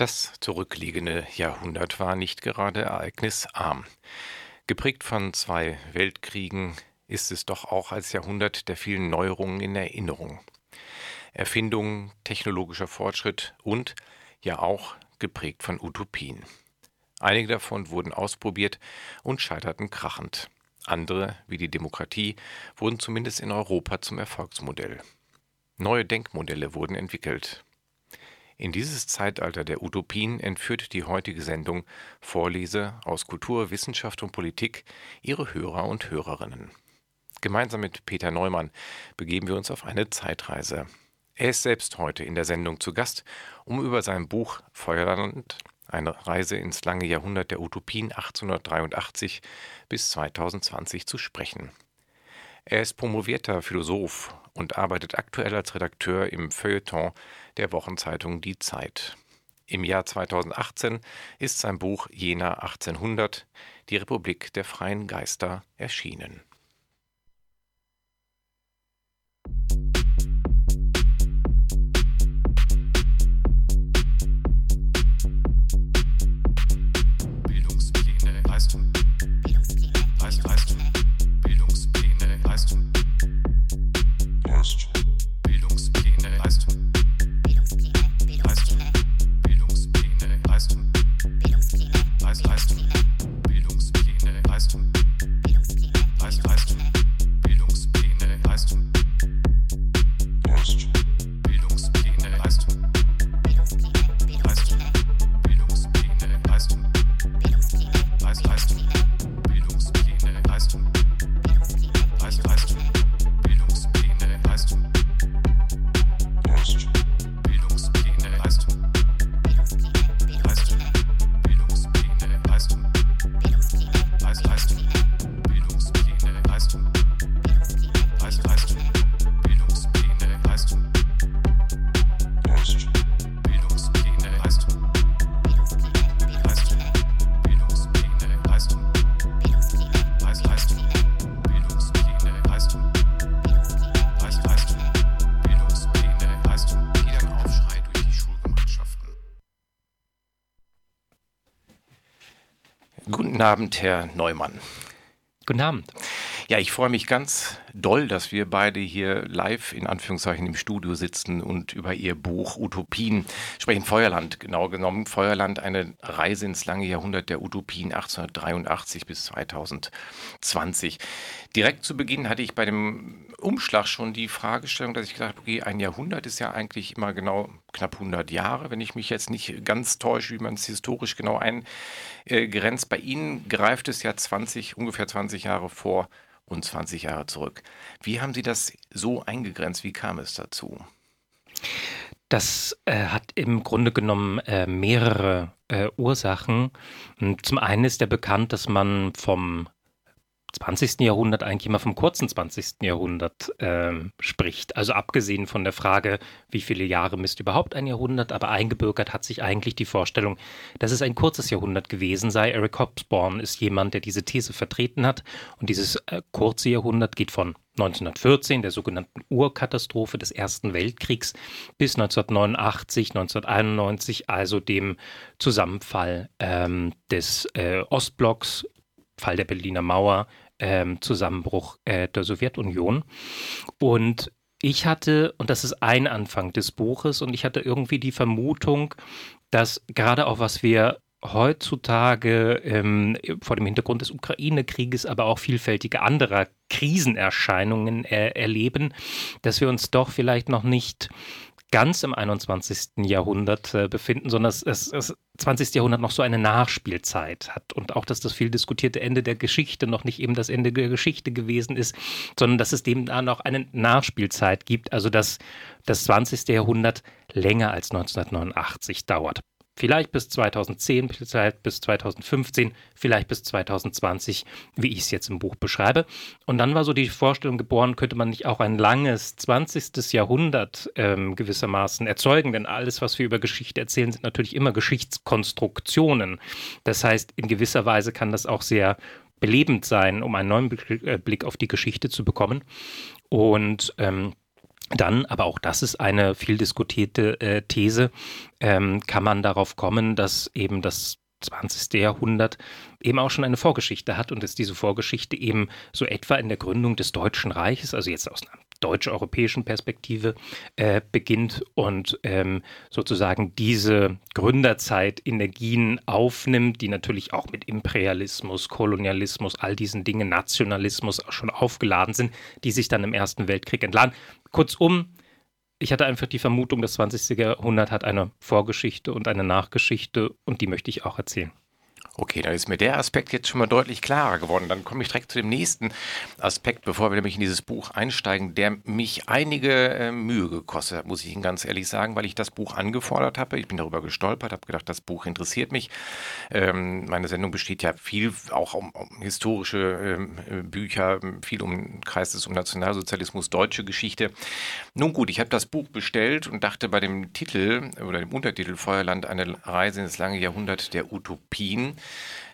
Das zurückliegende Jahrhundert war nicht gerade ereignisarm. Geprägt von zwei Weltkriegen ist es doch auch als Jahrhundert der vielen Neuerungen in Erinnerung. Erfindungen, technologischer Fortschritt und ja auch geprägt von Utopien. Einige davon wurden ausprobiert und scheiterten krachend. Andere, wie die Demokratie, wurden zumindest in Europa zum Erfolgsmodell. Neue Denkmodelle wurden entwickelt. In dieses Zeitalter der Utopien entführt die heutige Sendung Vorlese aus Kultur, Wissenschaft und Politik ihre Hörer und Hörerinnen. Gemeinsam mit Peter Neumann begeben wir uns auf eine Zeitreise. Er ist selbst heute in der Sendung zu Gast, um über sein Buch Feuerland, eine Reise ins lange Jahrhundert der Utopien 1883 bis 2020 zu sprechen. Er ist promovierter Philosoph und arbeitet aktuell als Redakteur im Feuilleton der Wochenzeitung Die Zeit. Im Jahr 2018 ist sein Buch Jena 1800, die Republik der freien Geister, erschienen. Guten Abend, Herr Neumann. Guten Abend. Ja, ich freue mich ganz doll, dass wir beide hier live in Anführungszeichen im Studio sitzen und über Ihr Buch Utopien sprechen. Feuerland, genau genommen. Feuerland, eine Reise ins lange Jahrhundert der Utopien 1883 bis 2020. Direkt zu Beginn hatte ich bei dem Umschlag schon die Fragestellung, dass ich gedacht habe, okay, ein Jahrhundert ist ja eigentlich immer genau knapp 100 Jahre, wenn ich mich jetzt nicht ganz täusche, wie man es historisch genau eingrenzt. Bei Ihnen greift es ja 20, ungefähr 20 Jahre vor und 20 Jahre zurück. Wie haben Sie das so eingegrenzt? Wie kam es dazu? Das äh, hat im Grunde genommen äh, mehrere äh, Ursachen. Zum einen ist ja bekannt, dass man vom 20. Jahrhundert eigentlich immer vom kurzen 20. Jahrhundert ähm, spricht. Also abgesehen von der Frage, wie viele Jahre misst überhaupt ein Jahrhundert, aber eingebürgert hat sich eigentlich die Vorstellung, dass es ein kurzes Jahrhundert gewesen sei. Eric Hobsbawm ist jemand, der diese These vertreten hat. Und dieses äh, kurze Jahrhundert geht von 1914, der sogenannten Urkatastrophe des Ersten Weltkriegs, bis 1989, 1991, also dem Zusammenfall ähm, des äh, Ostblocks Fall der Berliner Mauer, ähm, Zusammenbruch äh, der Sowjetunion. Und ich hatte, und das ist ein Anfang des Buches, und ich hatte irgendwie die Vermutung, dass gerade auch was wir heutzutage ähm, vor dem Hintergrund des Ukraine-Krieges, aber auch vielfältige anderer Krisenerscheinungen äh, erleben, dass wir uns doch vielleicht noch nicht ganz im 21. Jahrhundert äh, befinden, sondern dass das 20. Jahrhundert noch so eine Nachspielzeit hat und auch, dass das viel diskutierte Ende der Geschichte noch nicht eben das Ende der Geschichte gewesen ist, sondern dass es dem da noch eine Nachspielzeit gibt, also dass das 20. Jahrhundert länger als 1989 dauert. Vielleicht bis 2010, vielleicht bis 2015, vielleicht bis 2020, wie ich es jetzt im Buch beschreibe. Und dann war so die Vorstellung geboren, könnte man nicht auch ein langes 20. Jahrhundert ähm, gewissermaßen erzeugen? Denn alles, was wir über Geschichte erzählen, sind natürlich immer Geschichtskonstruktionen. Das heißt, in gewisser Weise kann das auch sehr belebend sein, um einen neuen Blick äh, auf die Geschichte zu bekommen. Und ähm, dann, aber auch das ist eine viel diskutierte äh, These, ähm, kann man darauf kommen, dass eben das 20. Jahrhundert eben auch schon eine Vorgeschichte hat und dass diese Vorgeschichte eben so etwa in der Gründung des Deutschen Reiches, also jetzt aus einer deutsch-europäischen Perspektive äh, beginnt und ähm, sozusagen diese Gründerzeit Energien aufnimmt, die natürlich auch mit Imperialismus, Kolonialismus, all diesen Dingen, Nationalismus auch schon aufgeladen sind, die sich dann im Ersten Weltkrieg entladen. Kurzum, ich hatte einfach die Vermutung, das 20. Jahrhundert hat eine Vorgeschichte und eine Nachgeschichte und die möchte ich auch erzählen. Okay, dann ist mir der Aspekt jetzt schon mal deutlich klarer geworden. Dann komme ich direkt zu dem nächsten Aspekt, bevor wir nämlich in dieses Buch einsteigen, der mich einige äh, Mühe gekostet hat, muss ich Ihnen ganz ehrlich sagen, weil ich das Buch angefordert habe. Ich bin darüber gestolpert, habe gedacht, das Buch interessiert mich. Ähm, meine Sendung besteht ja viel auch um, um historische ähm, Bücher, viel um Kreis des um Nationalsozialismus, deutsche Geschichte. Nun gut, ich habe das Buch bestellt und dachte bei dem Titel oder dem Untertitel Feuerland eine Reise ins lange Jahrhundert der Utopien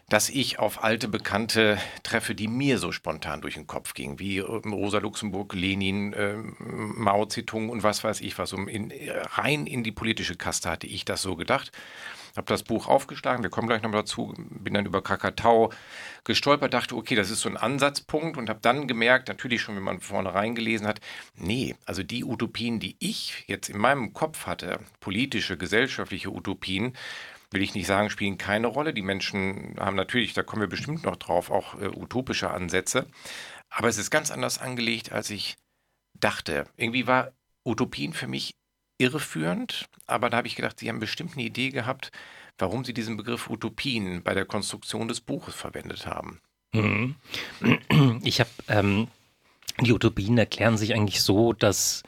dass ich auf alte Bekannte treffe, die mir so spontan durch den Kopf gingen, wie ähm, Rosa Luxemburg, Lenin, äh, Mao Zedong und was weiß ich was. Um in, rein in die politische Kaste hatte ich das so gedacht. Habe das Buch aufgeschlagen, wir kommen gleich noch dazu, bin dann über Kakatau gestolpert, dachte, okay, das ist so ein Ansatzpunkt und habe dann gemerkt, natürlich schon, wenn man vorne reingelesen hat, nee, also die Utopien, die ich jetzt in meinem Kopf hatte, politische, gesellschaftliche Utopien, will ich nicht sagen, spielen keine Rolle. Die Menschen haben natürlich, da kommen wir bestimmt noch drauf, auch äh, utopische Ansätze. Aber es ist ganz anders angelegt, als ich dachte. Irgendwie war Utopien für mich irreführend, aber da habe ich gedacht, Sie haben bestimmt eine Idee gehabt, warum Sie diesen Begriff Utopien bei der Konstruktion des Buches verwendet haben. Mhm. Ich habe ähm, die Utopien erklären sich eigentlich so, dass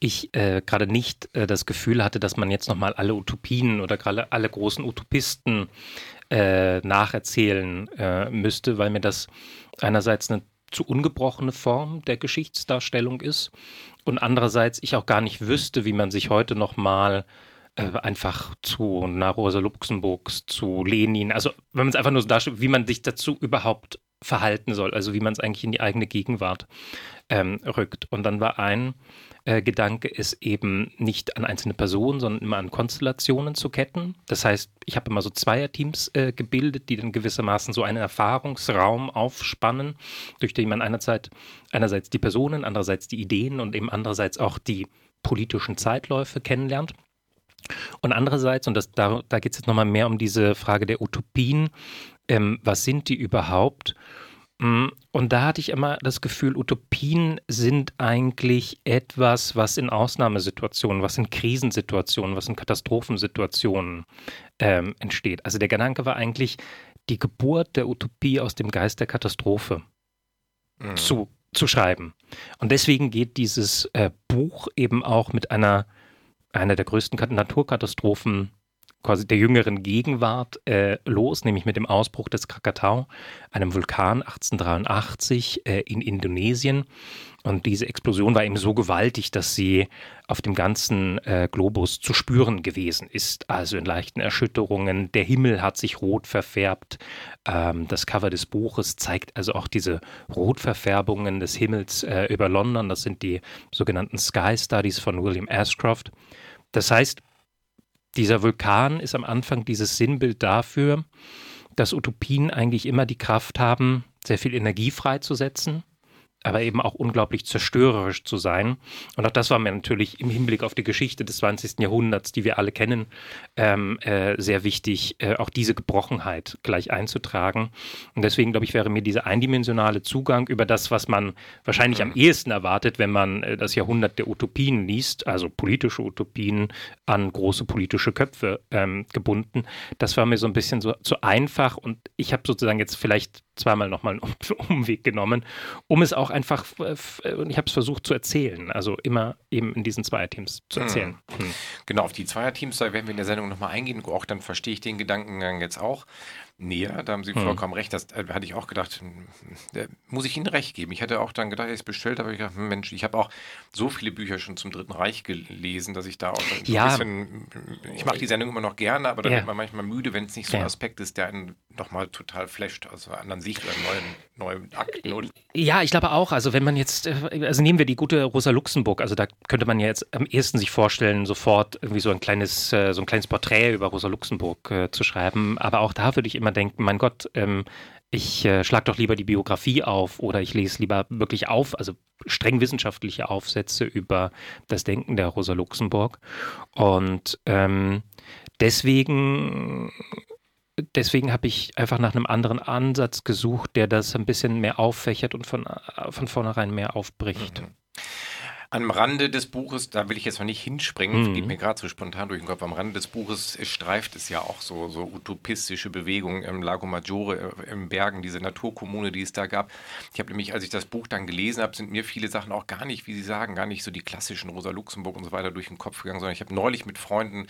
ich äh, gerade nicht äh, das Gefühl hatte, dass man jetzt nochmal alle Utopien oder gerade alle großen Utopisten äh, nacherzählen äh, müsste, weil mir das einerseits eine zu ungebrochene Form der Geschichtsdarstellung ist und andererseits ich auch gar nicht wüsste, wie man sich heute nochmal äh, einfach zu na, Rosa Luxemburgs, zu Lenin, also wenn man es einfach nur so darstellt, wie man sich dazu überhaupt verhalten soll, also wie man es eigentlich in die eigene Gegenwart ähm, rückt. Und dann war ein äh, Gedanke ist eben nicht an einzelne Personen, sondern immer an Konstellationen zu ketten. Das heißt, ich habe immer so Zweierteams äh, gebildet, die dann gewissermaßen so einen Erfahrungsraum aufspannen, durch den man einerseits, einerseits die Personen, andererseits die Ideen und eben andererseits auch die politischen Zeitläufe kennenlernt. Und andererseits, und das, da, da geht es jetzt nochmal mehr um diese Frage der Utopien, ähm, was sind die überhaupt? Mm, und da hatte ich immer das Gefühl, Utopien sind eigentlich etwas, was in Ausnahmesituationen, was in Krisensituationen, was in Katastrophensituationen ähm, entsteht. Also der Gedanke war eigentlich die Geburt der Utopie aus dem Geist der Katastrophe mhm. zu, zu schreiben. Und deswegen geht dieses äh, Buch eben auch mit einer, einer der größten Naturkatastrophen quasi der jüngeren Gegenwart äh, los, nämlich mit dem Ausbruch des Krakatau, einem Vulkan 1883 äh, in Indonesien. Und diese Explosion war eben so gewaltig, dass sie auf dem ganzen äh, Globus zu spüren gewesen ist. Also in leichten Erschütterungen. Der Himmel hat sich rot verfärbt. Ähm, das Cover des Buches zeigt also auch diese Rotverfärbungen des Himmels äh, über London. Das sind die sogenannten Sky Studies von William Ashcroft. Das heißt, dieser Vulkan ist am Anfang dieses Sinnbild dafür, dass Utopien eigentlich immer die Kraft haben, sehr viel Energie freizusetzen aber eben auch unglaublich zerstörerisch zu sein. Und auch das war mir natürlich im Hinblick auf die Geschichte des 20. Jahrhunderts, die wir alle kennen, ähm, äh, sehr wichtig, äh, auch diese Gebrochenheit gleich einzutragen. Und deswegen, glaube ich, wäre mir dieser eindimensionale Zugang über das, was man wahrscheinlich am ehesten erwartet, wenn man äh, das Jahrhundert der Utopien liest, also politische Utopien an große politische Köpfe ähm, gebunden, das war mir so ein bisschen so zu einfach. Und ich habe sozusagen jetzt vielleicht zweimal nochmal einen Umweg genommen, um es auch einfach, und ich habe es versucht zu erzählen, also immer eben in diesen Zweierteams zu erzählen. Hm. Hm. Genau, auf die Zweierteams, da werden wir in der Sendung nochmal eingehen, auch dann verstehe ich den Gedankengang jetzt auch näher. Da haben Sie hm. vollkommen recht. Das äh, hatte ich auch gedacht, äh, muss ich Ihnen recht geben. Ich hatte auch dann gedacht, ich es bestellt habe, ich gedacht, Mensch, ich habe auch so viele Bücher schon zum Dritten Reich gelesen, dass ich da auch ja. ein bisschen, ich mache die Sendung immer noch gerne, aber da ja. wird man manchmal müde, wenn es nicht so ein Aspekt ist, der einen nochmal total flasht, also einer anderen Sicht oder neuen, neuen Akten. Oder? Ja, ich glaube auch. Also wenn man jetzt, äh, also nehmen wir die gute Rosa Luxemburg, also da könnte man ja jetzt am ehesten sich vorstellen, sofort irgendwie so ein kleines, so ein kleines Porträt über Rosa Luxemburg äh, zu schreiben. Aber auch da würde ich immer immer denken, mein Gott, ähm, ich äh, schlage doch lieber die Biografie auf oder ich lese lieber wirklich auf, also streng wissenschaftliche Aufsätze über das Denken der Rosa Luxemburg. Und ähm, deswegen deswegen habe ich einfach nach einem anderen Ansatz gesucht, der das ein bisschen mehr auffächert und von, äh, von vornherein mehr aufbricht. Mhm. Am Rande des Buches, da will ich jetzt noch nicht hinspringen, mhm. geht mir gerade so spontan durch den Kopf, am Rande des Buches streift es ja auch so, so utopistische Bewegungen im Lago Maggiore, äh, im Bergen, diese Naturkommune, die es da gab. Ich habe nämlich, als ich das Buch dann gelesen habe, sind mir viele Sachen auch gar nicht, wie Sie sagen, gar nicht so die klassischen Rosa Luxemburg und so weiter durch den Kopf gegangen, sondern ich habe neulich mit Freunden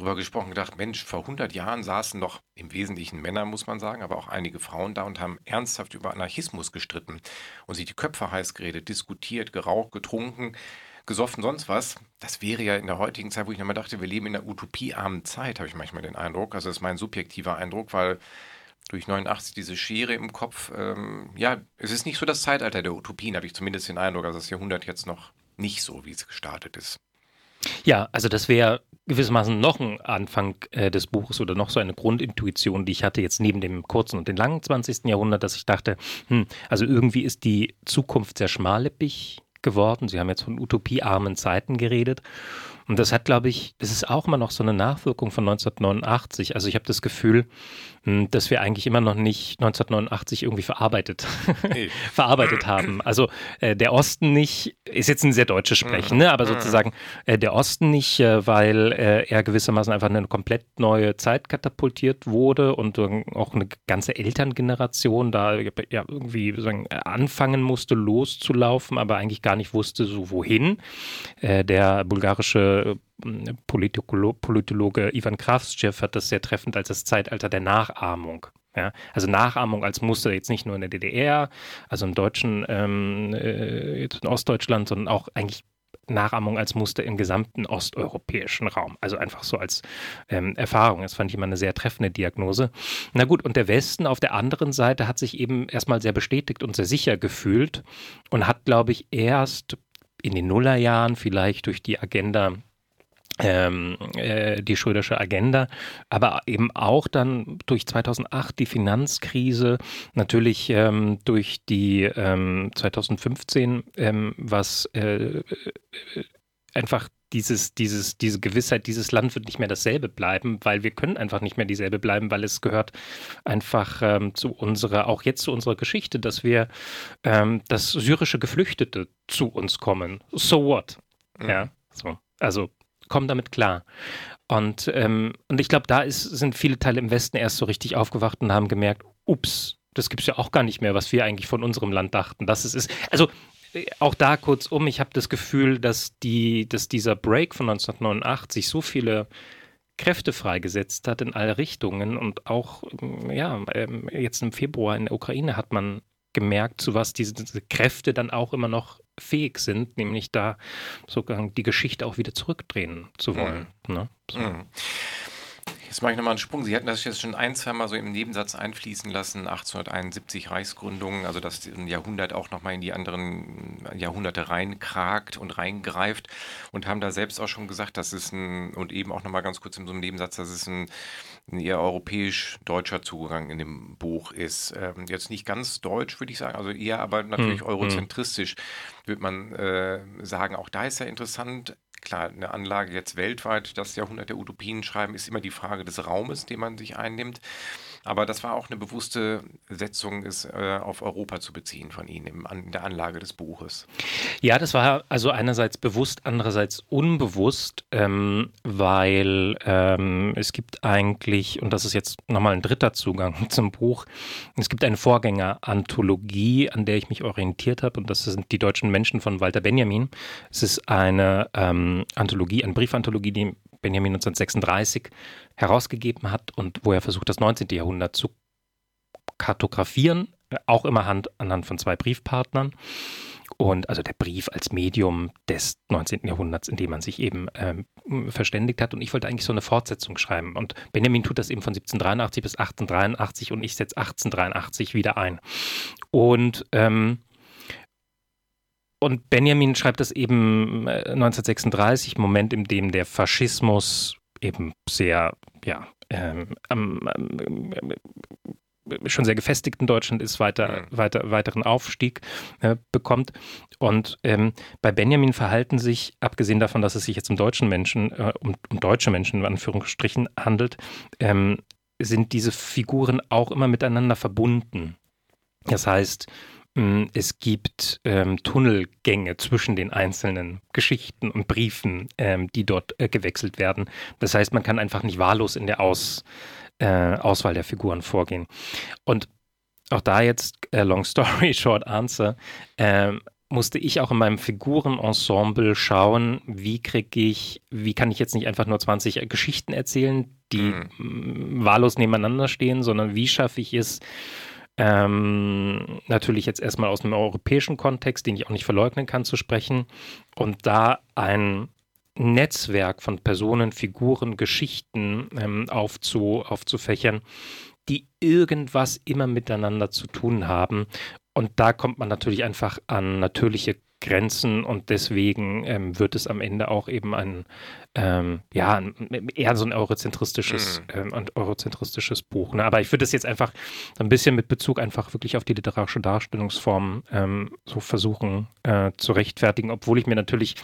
drüber gesprochen, gedacht, Mensch, vor 100 Jahren saßen noch im Wesentlichen Männer, muss man sagen, aber auch einige Frauen da und haben ernsthaft über Anarchismus gestritten und sich die Köpfe heiß geredet, diskutiert, geraucht, getrunken, gesoffen, sonst was. Das wäre ja in der heutigen Zeit, wo ich nochmal dachte, wir leben in einer utopiearmen Zeit, habe ich manchmal den Eindruck. Also das ist mein subjektiver Eindruck, weil durch 89 diese Schere im Kopf, ähm, ja, es ist nicht so das Zeitalter der Utopien, habe ich zumindest den Eindruck. Also das Jahrhundert jetzt noch nicht so, wie es gestartet ist. Ja, also das wäre gewissermaßen noch ein Anfang äh, des Buches oder noch so eine Grundintuition, die ich hatte jetzt neben dem kurzen und dem langen 20. Jahrhundert, dass ich dachte, hm, also irgendwie ist die Zukunft sehr schmallippig geworden. Sie haben jetzt von utopiearmen Zeiten geredet. Und das hat, glaube ich, das ist auch immer noch so eine Nachwirkung von 1989. Also ich habe das Gefühl, hm, dass wir eigentlich immer noch nicht 1989 irgendwie verarbeitet, hey. verarbeitet haben. Also äh, der Osten nicht, ist jetzt ein sehr deutsches Sprechen, ne? aber mhm. sozusagen äh, der Osten nicht, äh, weil äh, er gewissermaßen einfach eine komplett neue Zeit katapultiert wurde und auch eine ganze Elterngeneration da ja irgendwie sagen, anfangen musste loszulaufen, aber eigentlich gar nicht wusste, so wohin. Äh, der bulgarische Politolo Politologe Ivan Kraftschtschew hat das sehr treffend als das Zeitalter der Nachahmung. Ja, also Nachahmung als Muster jetzt nicht nur in der DDR, also im deutschen, ähm, äh, in Ostdeutschland, sondern auch eigentlich Nachahmung als Muster im gesamten osteuropäischen Raum. Also einfach so als ähm, Erfahrung. Das fand ich immer eine sehr treffende Diagnose. Na gut, und der Westen auf der anderen Seite hat sich eben erstmal sehr bestätigt und sehr sicher gefühlt und hat, glaube ich, erst in den Nullerjahren vielleicht durch die Agenda ähm, äh, die Schrödersche Agenda, aber eben auch dann durch 2008 die Finanzkrise, natürlich ähm, durch die ähm, 2015, ähm, was äh, äh, einfach dieses, dieses, diese Gewissheit, dieses Land wird nicht mehr dasselbe bleiben, weil wir können einfach nicht mehr dieselbe bleiben, weil es gehört einfach ähm, zu unserer, auch jetzt zu unserer Geschichte, dass wir, ähm, dass syrische Geflüchtete zu uns kommen. So what? Mhm. Ja, so. Also kommen damit klar. Und, ähm, und ich glaube, da ist, sind viele Teile im Westen erst so richtig aufgewacht und haben gemerkt, ups, das gibt es ja auch gar nicht mehr, was wir eigentlich von unserem Land dachten. Das ist, ist also äh, auch da kurzum, ich habe das Gefühl, dass, die, dass dieser Break von 1989 so viele Kräfte freigesetzt hat in alle Richtungen und auch ja ähm, jetzt im Februar in der Ukraine hat man gemerkt, zu was diese, diese Kräfte dann auch immer noch fähig sind, nämlich da sogar die Geschichte auch wieder zurückdrehen zu wollen. Mhm. Ne? So. Mhm. Jetzt mache ich nochmal einen Sprung. Sie hatten das jetzt schon ein, zwei Mal so im Nebensatz einfließen lassen, 1871 Reichsgründung, also dass ein Jahrhundert auch nochmal in die anderen Jahrhunderte reinkragt und reingreift und haben da selbst auch schon gesagt, dass es ein, und eben auch nochmal ganz kurz in so einem Nebensatz, dass es ein, ein eher europäisch-deutscher Zugang in dem Buch ist. Ähm, jetzt nicht ganz deutsch, würde ich sagen, also eher aber natürlich hm, hm. eurozentristisch, würde man äh, sagen. Auch da ist ja interessant, klar, eine Anlage jetzt weltweit, das Jahrhundert der Utopien schreiben, ist immer die Frage des Raumes, den man sich einnimmt. Aber das war auch eine bewusste Setzung, es äh, auf Europa zu beziehen von Ihnen im, an, in der Anlage des Buches. Ja, das war also einerseits bewusst, andererseits unbewusst, ähm, weil ähm, es gibt eigentlich, und das ist jetzt nochmal ein dritter Zugang zum Buch, es gibt eine Vorgängeranthologie, an der ich mich orientiert habe, und das sind die deutschen Menschen von Walter Benjamin. Es ist eine ähm, Anthologie, eine Briefanthologie, die Benjamin 1936 herausgegeben hat und wo er versucht, das 19. Jahrhundert zu kartografieren, auch immer Hand, anhand von zwei Briefpartnern. Und also der Brief als Medium des 19. Jahrhunderts, in dem man sich eben ähm, verständigt hat. Und ich wollte eigentlich so eine Fortsetzung schreiben. Und Benjamin tut das eben von 1783 bis 1883 und ich setze 1883 wieder ein. Und ähm, und Benjamin schreibt das eben 1936, äh, Moment, in dem der Faschismus eben sehr, ja, ähm, ähm, schon sehr gefestigt in Deutschland ist, weiter, mhm. weiter, weiteren Aufstieg äh, bekommt. Und ähm, bei Benjamin verhalten sich, abgesehen davon, dass es sich jetzt um deutschen Menschen, äh, um, um, deutsche Menschen in Anführungsstrichen handelt, ähm, sind diese Figuren auch immer miteinander verbunden. Das heißt, es gibt ähm, Tunnelgänge zwischen den einzelnen Geschichten und Briefen, ähm, die dort äh, gewechselt werden. Das heißt, man kann einfach nicht wahllos in der Aus, äh, Auswahl der Figuren vorgehen. Und auch da jetzt, äh, long story, short answer, ähm, musste ich auch in meinem Figurenensemble schauen, wie kriege ich, wie kann ich jetzt nicht einfach nur 20 Geschichten erzählen, die mhm. wahllos nebeneinander stehen, sondern wie schaffe ich es, ähm, natürlich jetzt erstmal aus einem europäischen Kontext, den ich auch nicht verleugnen kann, zu sprechen und da ein Netzwerk von Personen, Figuren, Geschichten ähm, aufzu, aufzufächern, die irgendwas immer miteinander zu tun haben. Und da kommt man natürlich einfach an natürliche Grenzen und deswegen ähm, wird es am Ende auch eben ein, ähm, ja, eher so ein eurozentristisches, mhm. ähm, eurozentristisches Buch. Ne? Aber ich würde es jetzt einfach ein bisschen mit Bezug einfach wirklich auf die literarische Darstellungsform ähm, so versuchen äh, zu rechtfertigen, obwohl ich mir natürlich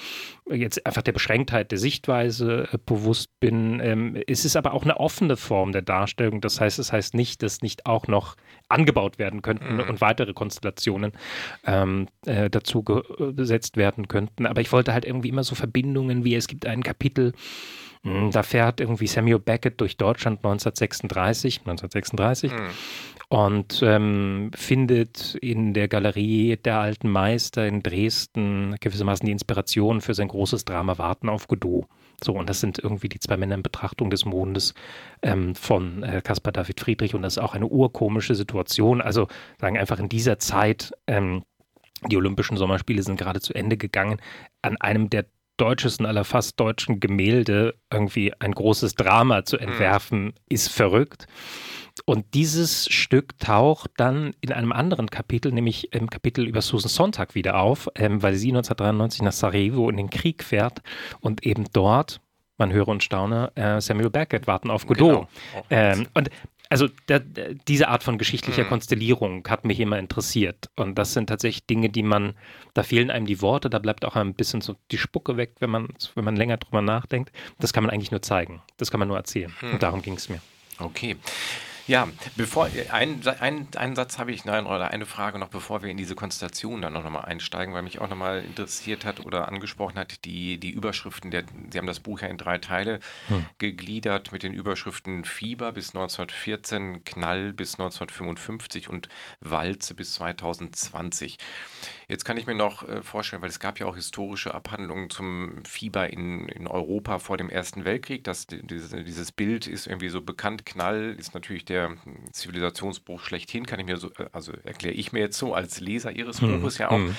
jetzt einfach der Beschränktheit der Sichtweise äh, bewusst bin. Ähm, es ist aber auch eine offene Form der Darstellung. Das heißt, es heißt nicht, dass nicht auch noch angebaut werden könnten mhm. und weitere Konstellationen ähm, äh, dazu gesetzt werden könnten. Aber ich wollte halt irgendwie immer so Verbindungen wie es gibt ein Kapitel da fährt irgendwie Samuel Beckett durch Deutschland 1936, 1936 mhm. und ähm, findet in der Galerie der alten Meister in Dresden gewissermaßen die Inspiration für sein großes Drama Warten auf Godot. So, und das sind irgendwie die zwei Männer in Betrachtung des Mondes ähm, von äh, Caspar David Friedrich und das ist auch eine urkomische Situation. Also sagen einfach in dieser Zeit, ähm, die Olympischen Sommerspiele sind gerade zu Ende gegangen, an einem der deutschesten aller fast deutschen Gemälde irgendwie ein großes Drama zu hm. entwerfen, mhm. ist verrückt. Und dieses Stück taucht dann in einem anderen Kapitel, nämlich im Kapitel über Susan Sonntag wieder auf, ähm, weil sie 1993 nach Sarajevo in den Krieg fährt und eben dort, man höre und staune, äh, Samuel Beckett warten auf Godot. Genau. Ähm, und also der, diese Art von geschichtlicher mhm. Konstellierung hat mich immer interessiert. Und das sind tatsächlich Dinge, die man, da fehlen einem die Worte, da bleibt auch ein bisschen so die Spucke weg, wenn man, wenn man länger drüber nachdenkt. Das kann man eigentlich nur zeigen. Das kann man nur erzählen. Mhm. Und darum ging es mir. Okay. Ja, bevor ein, ein, einen Satz habe ich, nein, oder eine Frage noch, bevor wir in diese Konstellation dann noch mal einsteigen, weil mich auch noch mal interessiert hat oder angesprochen hat, die, die Überschriften, der, Sie haben das Buch ja in drei Teile hm. gegliedert mit den Überschriften Fieber bis 1914, Knall bis 1955 und Walze bis 2020. Jetzt kann ich mir noch äh, vorstellen, weil es gab ja auch historische Abhandlungen zum Fieber in, in Europa vor dem Ersten Weltkrieg. Das, dieses, dieses Bild ist irgendwie so bekannt. Knall ist natürlich der Zivilisationsbruch schlechthin, kann ich mir so, äh, also erkläre ich mir jetzt so als Leser Ihres hm. Buches ja auch. Hm.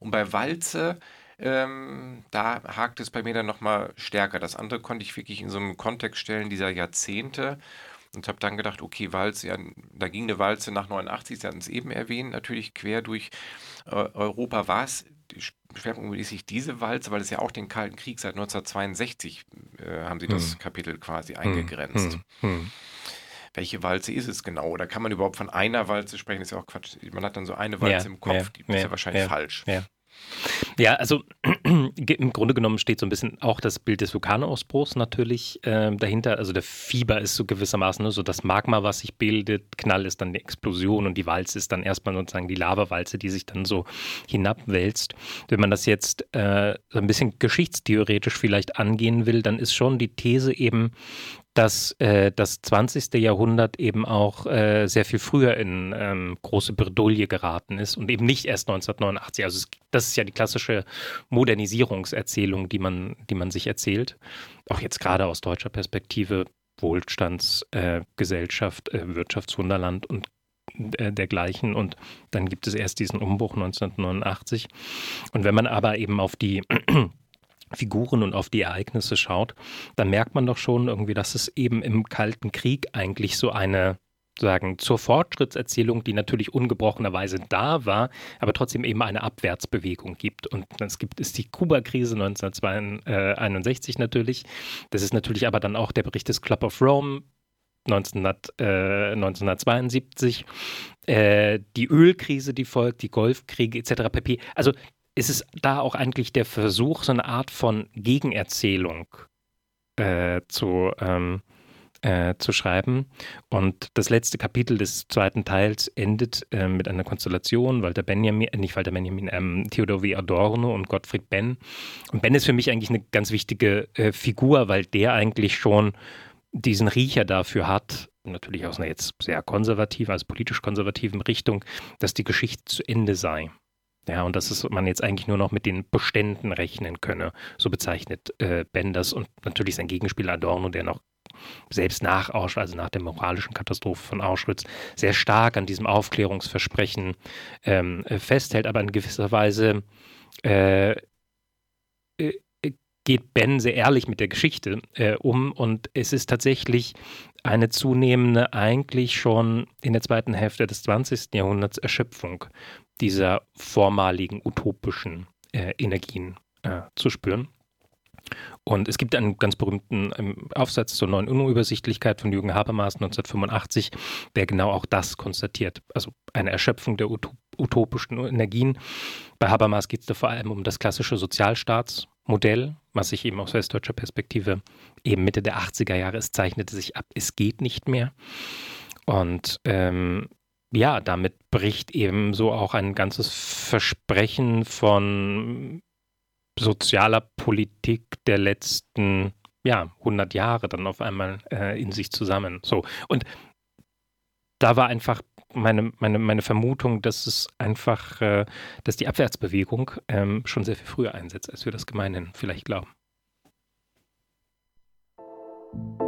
Und bei Walze ähm, da hakt es bei mir dann nochmal stärker. Das andere konnte ich wirklich in so einem Kontext stellen, dieser Jahrzehnte. Und habe dann gedacht, okay, Walze, ja, da ging eine Walze nach 89, Sie hatten es eben erwähnt, natürlich quer durch Europa war es schwerpunktmäßig diese Walze, weil es ja auch den Kalten Krieg seit 1962 äh, haben Sie das hm. Kapitel quasi hm. eingegrenzt. Hm. hm. Welche Walze ist es genau? Oder kann man überhaupt von einer Walze sprechen? Das ist ja auch Quatsch. Man hat dann so eine Walze ja, im Kopf, ja, die ist ja, ja wahrscheinlich falsch. Ja. Ja, also im Grunde genommen steht so ein bisschen auch das Bild des Vulkanausbruchs natürlich äh, dahinter. Also der Fieber ist so gewissermaßen ne, so das Magma, was sich bildet. Knall ist dann die Explosion und die Walze ist dann erstmal sozusagen die Lavawalze, die sich dann so hinabwälzt. Wenn man das jetzt äh, so ein bisschen geschichtstheoretisch vielleicht angehen will, dann ist schon die These eben, dass äh, das 20. Jahrhundert eben auch äh, sehr viel früher in ähm, große Bredouille geraten ist und eben nicht erst 1989. Also es, das ist ja die klassische Modernisierungserzählung, die man, die man sich erzählt. Auch jetzt gerade aus deutscher Perspektive Wohlstandsgesellschaft, äh, äh, Wirtschaftswunderland und äh, dergleichen. Und dann gibt es erst diesen Umbruch 1989. Und wenn man aber eben auf die Figuren und auf die Ereignisse schaut, dann merkt man doch schon irgendwie, dass es eben im Kalten Krieg eigentlich so eine sagen, zur Fortschrittserzählung, die natürlich ungebrochenerweise da war, aber trotzdem eben eine Abwärtsbewegung gibt. Und es gibt ist die Kuba-Krise 1961 natürlich. Das ist natürlich aber dann auch der Bericht des Club of Rome 1900, äh, 1972, äh, die Ölkrise, die folgt, die Golfkriege etc. pp. Also ist es da auch eigentlich der Versuch, so eine Art von Gegenerzählung äh, zu, ähm, äh, zu schreiben. Und das letzte Kapitel des zweiten Teils endet äh, mit einer Konstellation, Walter Benjamin, äh, nicht Walter Benjamin, ähm, Theodor W. Adorno und Gottfried Benn. Und Benn ist für mich eigentlich eine ganz wichtige äh, Figur, weil der eigentlich schon diesen Riecher dafür hat, natürlich aus einer jetzt sehr konservativen, also politisch konservativen Richtung, dass die Geschichte zu Ende sei. Ja, und dass man jetzt eigentlich nur noch mit den Beständen rechnen könne. So bezeichnet äh, Benders und natürlich sein Gegenspieler Adorno, der noch selbst nach Auschwitz, also nach der moralischen Katastrophe von Auschwitz, sehr stark an diesem Aufklärungsversprechen ähm, äh, festhält, aber in gewisser Weise äh, äh, geht Ben sehr ehrlich mit der Geschichte äh, um und es ist tatsächlich eine zunehmende, eigentlich schon in der zweiten Hälfte des 20. Jahrhunderts Erschöpfung dieser vormaligen utopischen äh, Energien äh, zu spüren. Und es gibt einen ganz berühmten ähm, Aufsatz zur neuen Unübersichtlichkeit von Jürgen Habermas 1985, der genau auch das konstatiert. Also eine Erschöpfung der utopischen Energien. Bei Habermas geht es da vor allem um das klassische Sozialstaatsmodell, was sich eben aus westdeutscher Perspektive eben Mitte der 80er Jahre, es zeichnete sich ab, es geht nicht mehr. Und ähm, ja, damit bricht eben so auch ein ganzes Versprechen von sozialer Politik der letzten ja, 100 Jahre dann auf einmal äh, in sich zusammen. So. Und da war einfach meine, meine, meine Vermutung, dass es einfach, äh, dass die Abwärtsbewegung ähm, schon sehr viel früher einsetzt, als wir das gemeinhin vielleicht glauben. you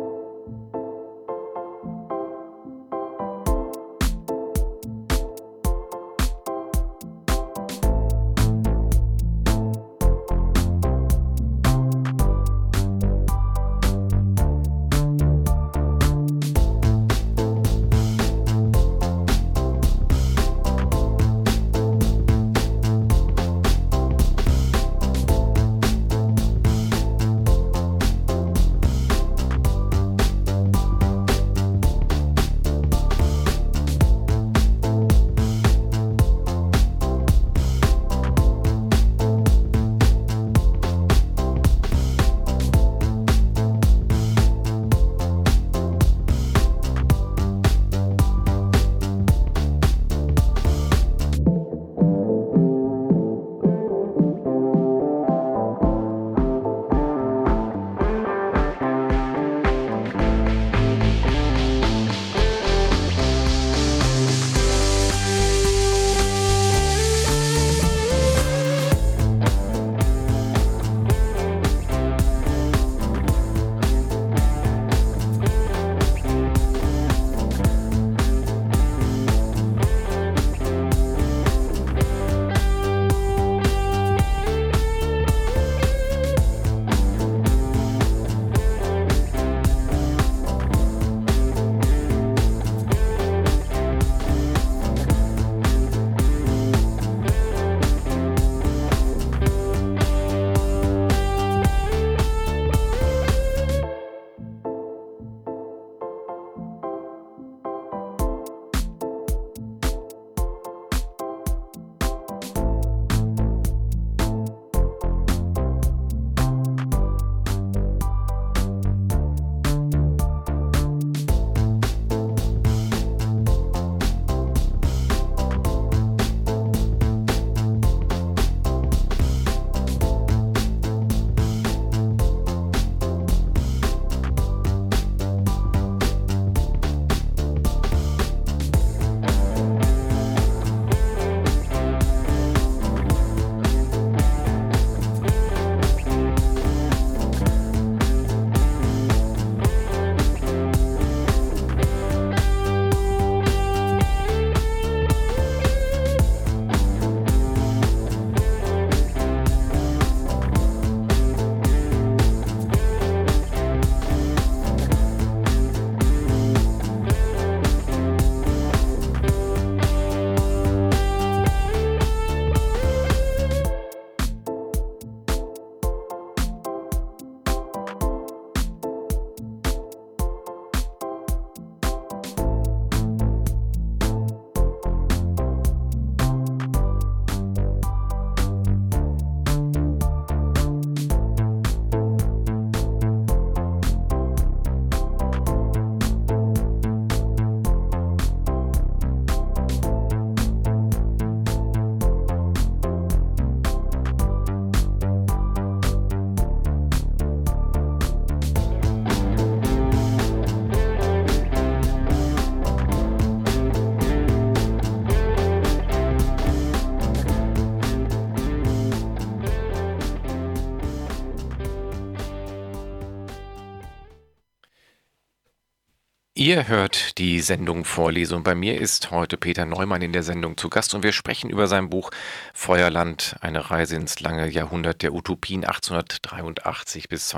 Ihr hört die Sendung Vorlesung. Bei mir ist heute Peter Neumann in der Sendung zu Gast und wir sprechen über sein Buch Feuerland, eine Reise ins lange Jahrhundert der Utopien 1883 bis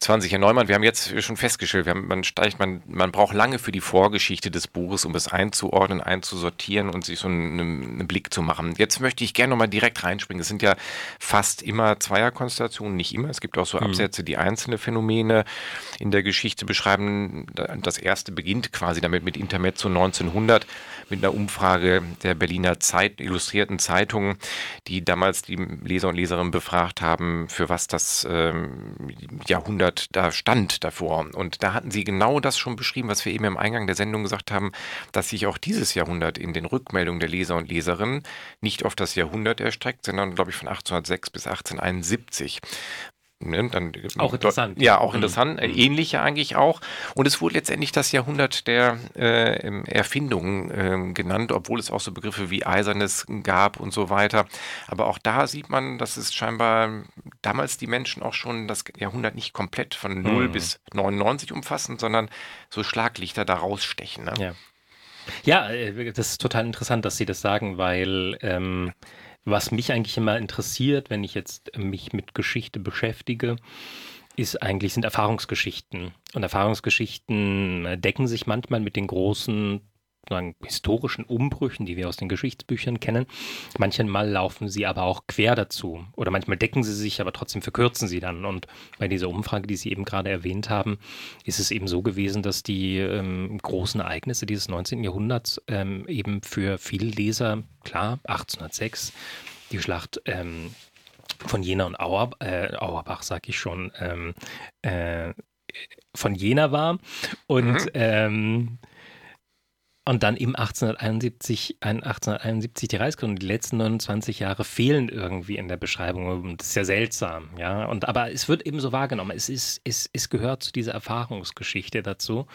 2020. Herr Neumann, wir haben jetzt schon festgestellt, haben, man, steigt, man, man braucht lange für die Vorgeschichte des Buches, um es einzuordnen, einzusortieren und sich so einen, einen Blick zu machen. Jetzt möchte ich gerne nochmal direkt reinspringen. Es sind ja fast immer Zweierkonstellationen, nicht immer. Es gibt auch so mhm. Absätze, die einzelne Phänomene in der Geschichte beschreiben das erste beginnt quasi damit mit Intermezzo 1900 mit einer Umfrage der Berliner Zeit, Illustrierten Zeitungen, die damals die Leser und Leserinnen befragt haben, für was das ähm, Jahrhundert da stand davor. Und da hatten sie genau das schon beschrieben, was wir eben im Eingang der Sendung gesagt haben, dass sich auch dieses Jahrhundert in den Rückmeldungen der Leser und Leserinnen nicht auf das Jahrhundert erstreckt, sondern glaube ich von 1806 bis 1871. Ne, dann, auch interessant. Ja, auch mhm. interessant. Mhm. Ähnlich ja eigentlich auch. Und es wurde letztendlich das Jahrhundert der äh, Erfindungen äh, genannt, obwohl es auch so Begriffe wie Eisernes gab und so weiter. Aber auch da sieht man, dass es scheinbar damals die Menschen auch schon das Jahrhundert nicht komplett von 0 mhm. bis 99 umfassen, sondern so Schlaglichter da rausstechen. Ne? Ja. ja, äh, das ist total interessant, dass Sie das sagen, weil ähm, was mich eigentlich immer interessiert, wenn ich jetzt mich mit Geschichte beschäftige, ist eigentlich sind Erfahrungsgeschichten. Und Erfahrungsgeschichten decken sich manchmal mit den großen historischen Umbrüchen, die wir aus den Geschichtsbüchern kennen. Manchmal laufen sie aber auch quer dazu oder manchmal decken sie sich, aber trotzdem verkürzen sie dann. Und bei dieser Umfrage, die Sie eben gerade erwähnt haben, ist es eben so gewesen, dass die ähm, großen Ereignisse dieses 19. Jahrhunderts ähm, eben für viele Leser, klar, 1806, die Schlacht ähm, von Jena und Auer, äh, Auerbach, sag ich schon, ähm, äh, von Jena war. Und mhm. ähm, und dann eben 1871, 1871 die Reichsgründung. Die letzten 29 Jahre fehlen irgendwie in der Beschreibung. Das ist ja seltsam, ja. Und, aber es wird eben so wahrgenommen. Es, ist, es, es gehört zu dieser Erfahrungsgeschichte dazu.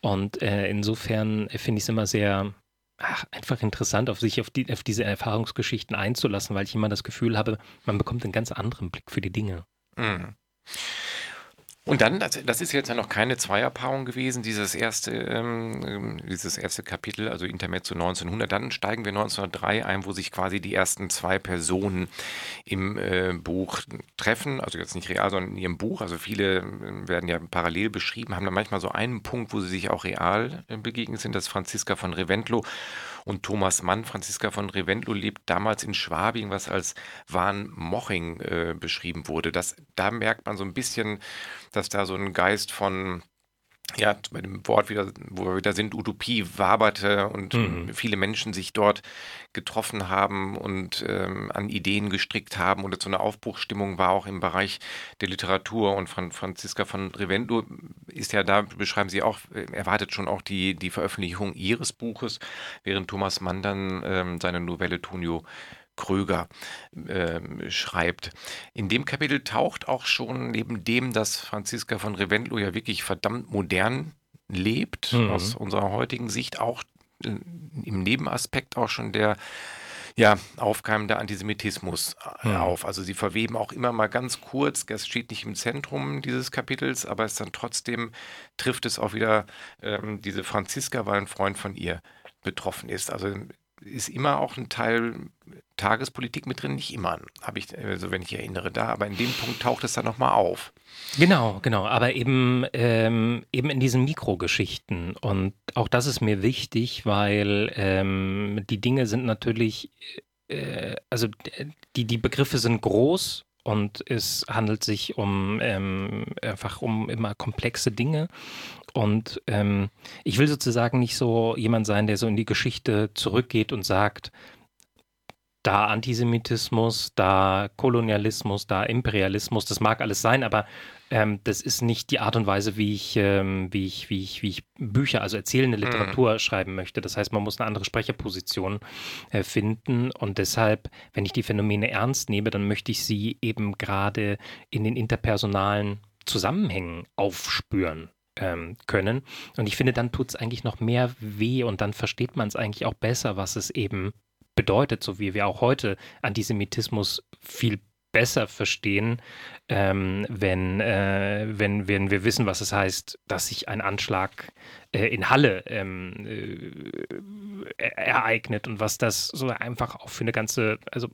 Und äh, insofern finde ich es immer sehr, ach, einfach interessant, auf sich auf, die, auf diese Erfahrungsgeschichten einzulassen, weil ich immer das Gefühl habe, man bekommt einen ganz anderen Blick für die Dinge. Mhm. Und dann, das, das, ist jetzt ja noch keine Zweierpaarung gewesen, dieses erste, ähm, ähm dieses erste Kapitel, also Intermezzo 1900. Dann steigen wir 1903 ein, wo sich quasi die ersten zwei Personen im äh, Buch treffen. Also jetzt nicht real, sondern in ihrem Buch. Also viele äh, werden ja parallel beschrieben, haben dann manchmal so einen Punkt, wo sie sich auch real äh, begegnet sind. Das ist Franziska von Reventlow und Thomas Mann. Franziska von Reventlow lebt damals in Schwabing, was als Warnmoching äh, beschrieben wurde. Das, da merkt man so ein bisschen, dass da so ein Geist von ja, bei dem Wort wieder, wo wir wieder sind, Utopie waberte und mhm. viele Menschen sich dort getroffen haben und ähm, an Ideen gestrickt haben und so eine Aufbruchsstimmung war auch im Bereich der Literatur und von Franziska von Revendo ist ja da, beschreiben Sie auch, äh, erwartet schon auch die, die Veröffentlichung Ihres Buches, während Thomas Mann dann ähm, seine Novelle Tonio Kröger äh, schreibt. In dem Kapitel taucht auch schon neben dem, dass Franziska von Reventlow ja wirklich verdammt modern lebt, mhm. aus unserer heutigen Sicht auch äh, im Nebenaspekt auch schon der ja, aufkeimende Antisemitismus äh, mhm. auf. Also sie verweben auch immer mal ganz kurz, das steht nicht im Zentrum dieses Kapitels, aber es dann trotzdem trifft es auch wieder ähm, diese Franziska, weil ein Freund von ihr betroffen ist. Also ist immer auch ein Teil Tagespolitik mit drin, nicht immer, habe ich, also wenn ich erinnere, da, aber in dem Punkt taucht es dann nochmal auf. Genau, genau, aber eben, ähm, eben in diesen Mikrogeschichten. Und auch das ist mir wichtig, weil ähm, die Dinge sind natürlich, äh, also die, die Begriffe sind groß und es handelt sich um ähm, einfach um immer komplexe Dinge. Und ähm, ich will sozusagen nicht so jemand sein, der so in die Geschichte zurückgeht und sagt, da Antisemitismus, da Kolonialismus, da Imperialismus, das mag alles sein, aber ähm, das ist nicht die Art und Weise, wie ich, ähm, wie ich, wie ich, wie ich Bücher, also erzählende mhm. Literatur mhm. schreiben möchte. Das heißt, man muss eine andere Sprecherposition äh, finden und deshalb, wenn ich die Phänomene ernst nehme, dann möchte ich sie eben gerade in den interpersonalen Zusammenhängen aufspüren ähm, können. Und ich finde, dann tut es eigentlich noch mehr weh und dann versteht man es eigentlich auch besser, was es eben bedeutet, so wie wir auch heute Antisemitismus viel besser verstehen, ähm, wenn, äh, wenn, wenn wir wissen, was es heißt, dass sich ein Anschlag äh, in Halle ähm, äh, ereignet und was das so einfach auch für eine ganze, also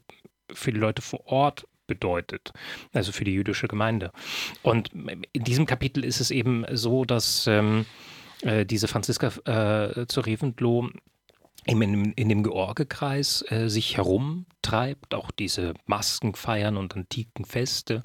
für die Leute vor Ort bedeutet, also für die jüdische Gemeinde. Und in diesem Kapitel ist es eben so, dass ähm, äh, diese Franziska äh, zu Reventlow in, in dem Georgekreis äh, sich herumtreibt, auch diese Maskenfeiern und antiken Feste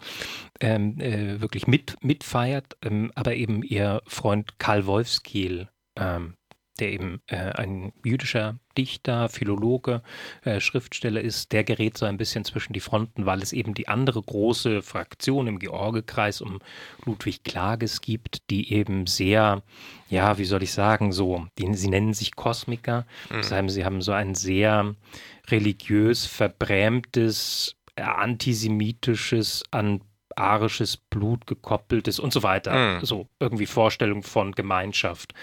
ähm, äh, wirklich mit, mitfeiert, ähm, aber eben ihr Freund Karl Wolfskiel ähm, der eben äh, ein jüdischer Dichter, Philologe, äh, Schriftsteller ist, der gerät so ein bisschen zwischen die Fronten, weil es eben die andere große Fraktion im Georgekreis um Ludwig Klages gibt, die eben sehr, ja, wie soll ich sagen, so, die, sie nennen sich Kosmiker. Mhm. Das heißt, sie haben so ein sehr religiös verbrämtes, äh, antisemitisches, an arisches Blut gekoppeltes und so weiter. Mhm. So irgendwie Vorstellung von Gemeinschaft.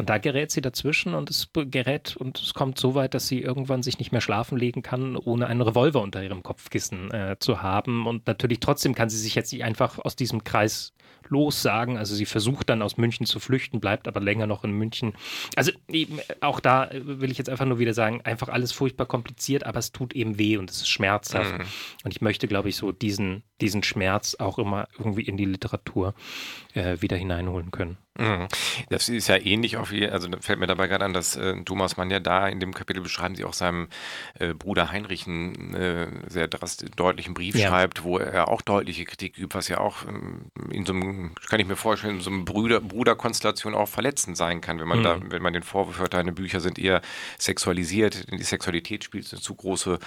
Und da gerät sie dazwischen und es gerät und es kommt so weit, dass sie irgendwann sich nicht mehr schlafen legen kann, ohne einen Revolver unter ihrem Kopfkissen äh, zu haben. Und natürlich trotzdem kann sie sich jetzt nicht einfach aus diesem Kreis lossagen. Also sie versucht dann aus München zu flüchten, bleibt aber länger noch in München. Also eben, auch da will ich jetzt einfach nur wieder sagen, einfach alles furchtbar kompliziert, aber es tut eben weh und es ist schmerzhaft. Mhm. Und ich möchte, glaube ich, so diesen, diesen Schmerz auch immer irgendwie in die Literatur äh, wieder hineinholen können. Mhm. Das ist ja ähnlich auch wie, also fällt mir dabei gerade an, dass äh, Thomas Mann ja da in dem Kapitel beschreiben sie auch seinem äh, Bruder Heinrich einen äh, sehr deutlichen Brief ja. schreibt, wo er auch deutliche Kritik übt, was ja auch ähm, in so einem, kann ich mir vorstellen, so einem Brüder, Bruderkonstellation auch verletzend sein kann, wenn man mhm. da, wenn man den Vorwurf hört, deine Bücher sind eher sexualisiert, die Sexualität spielt eine zu große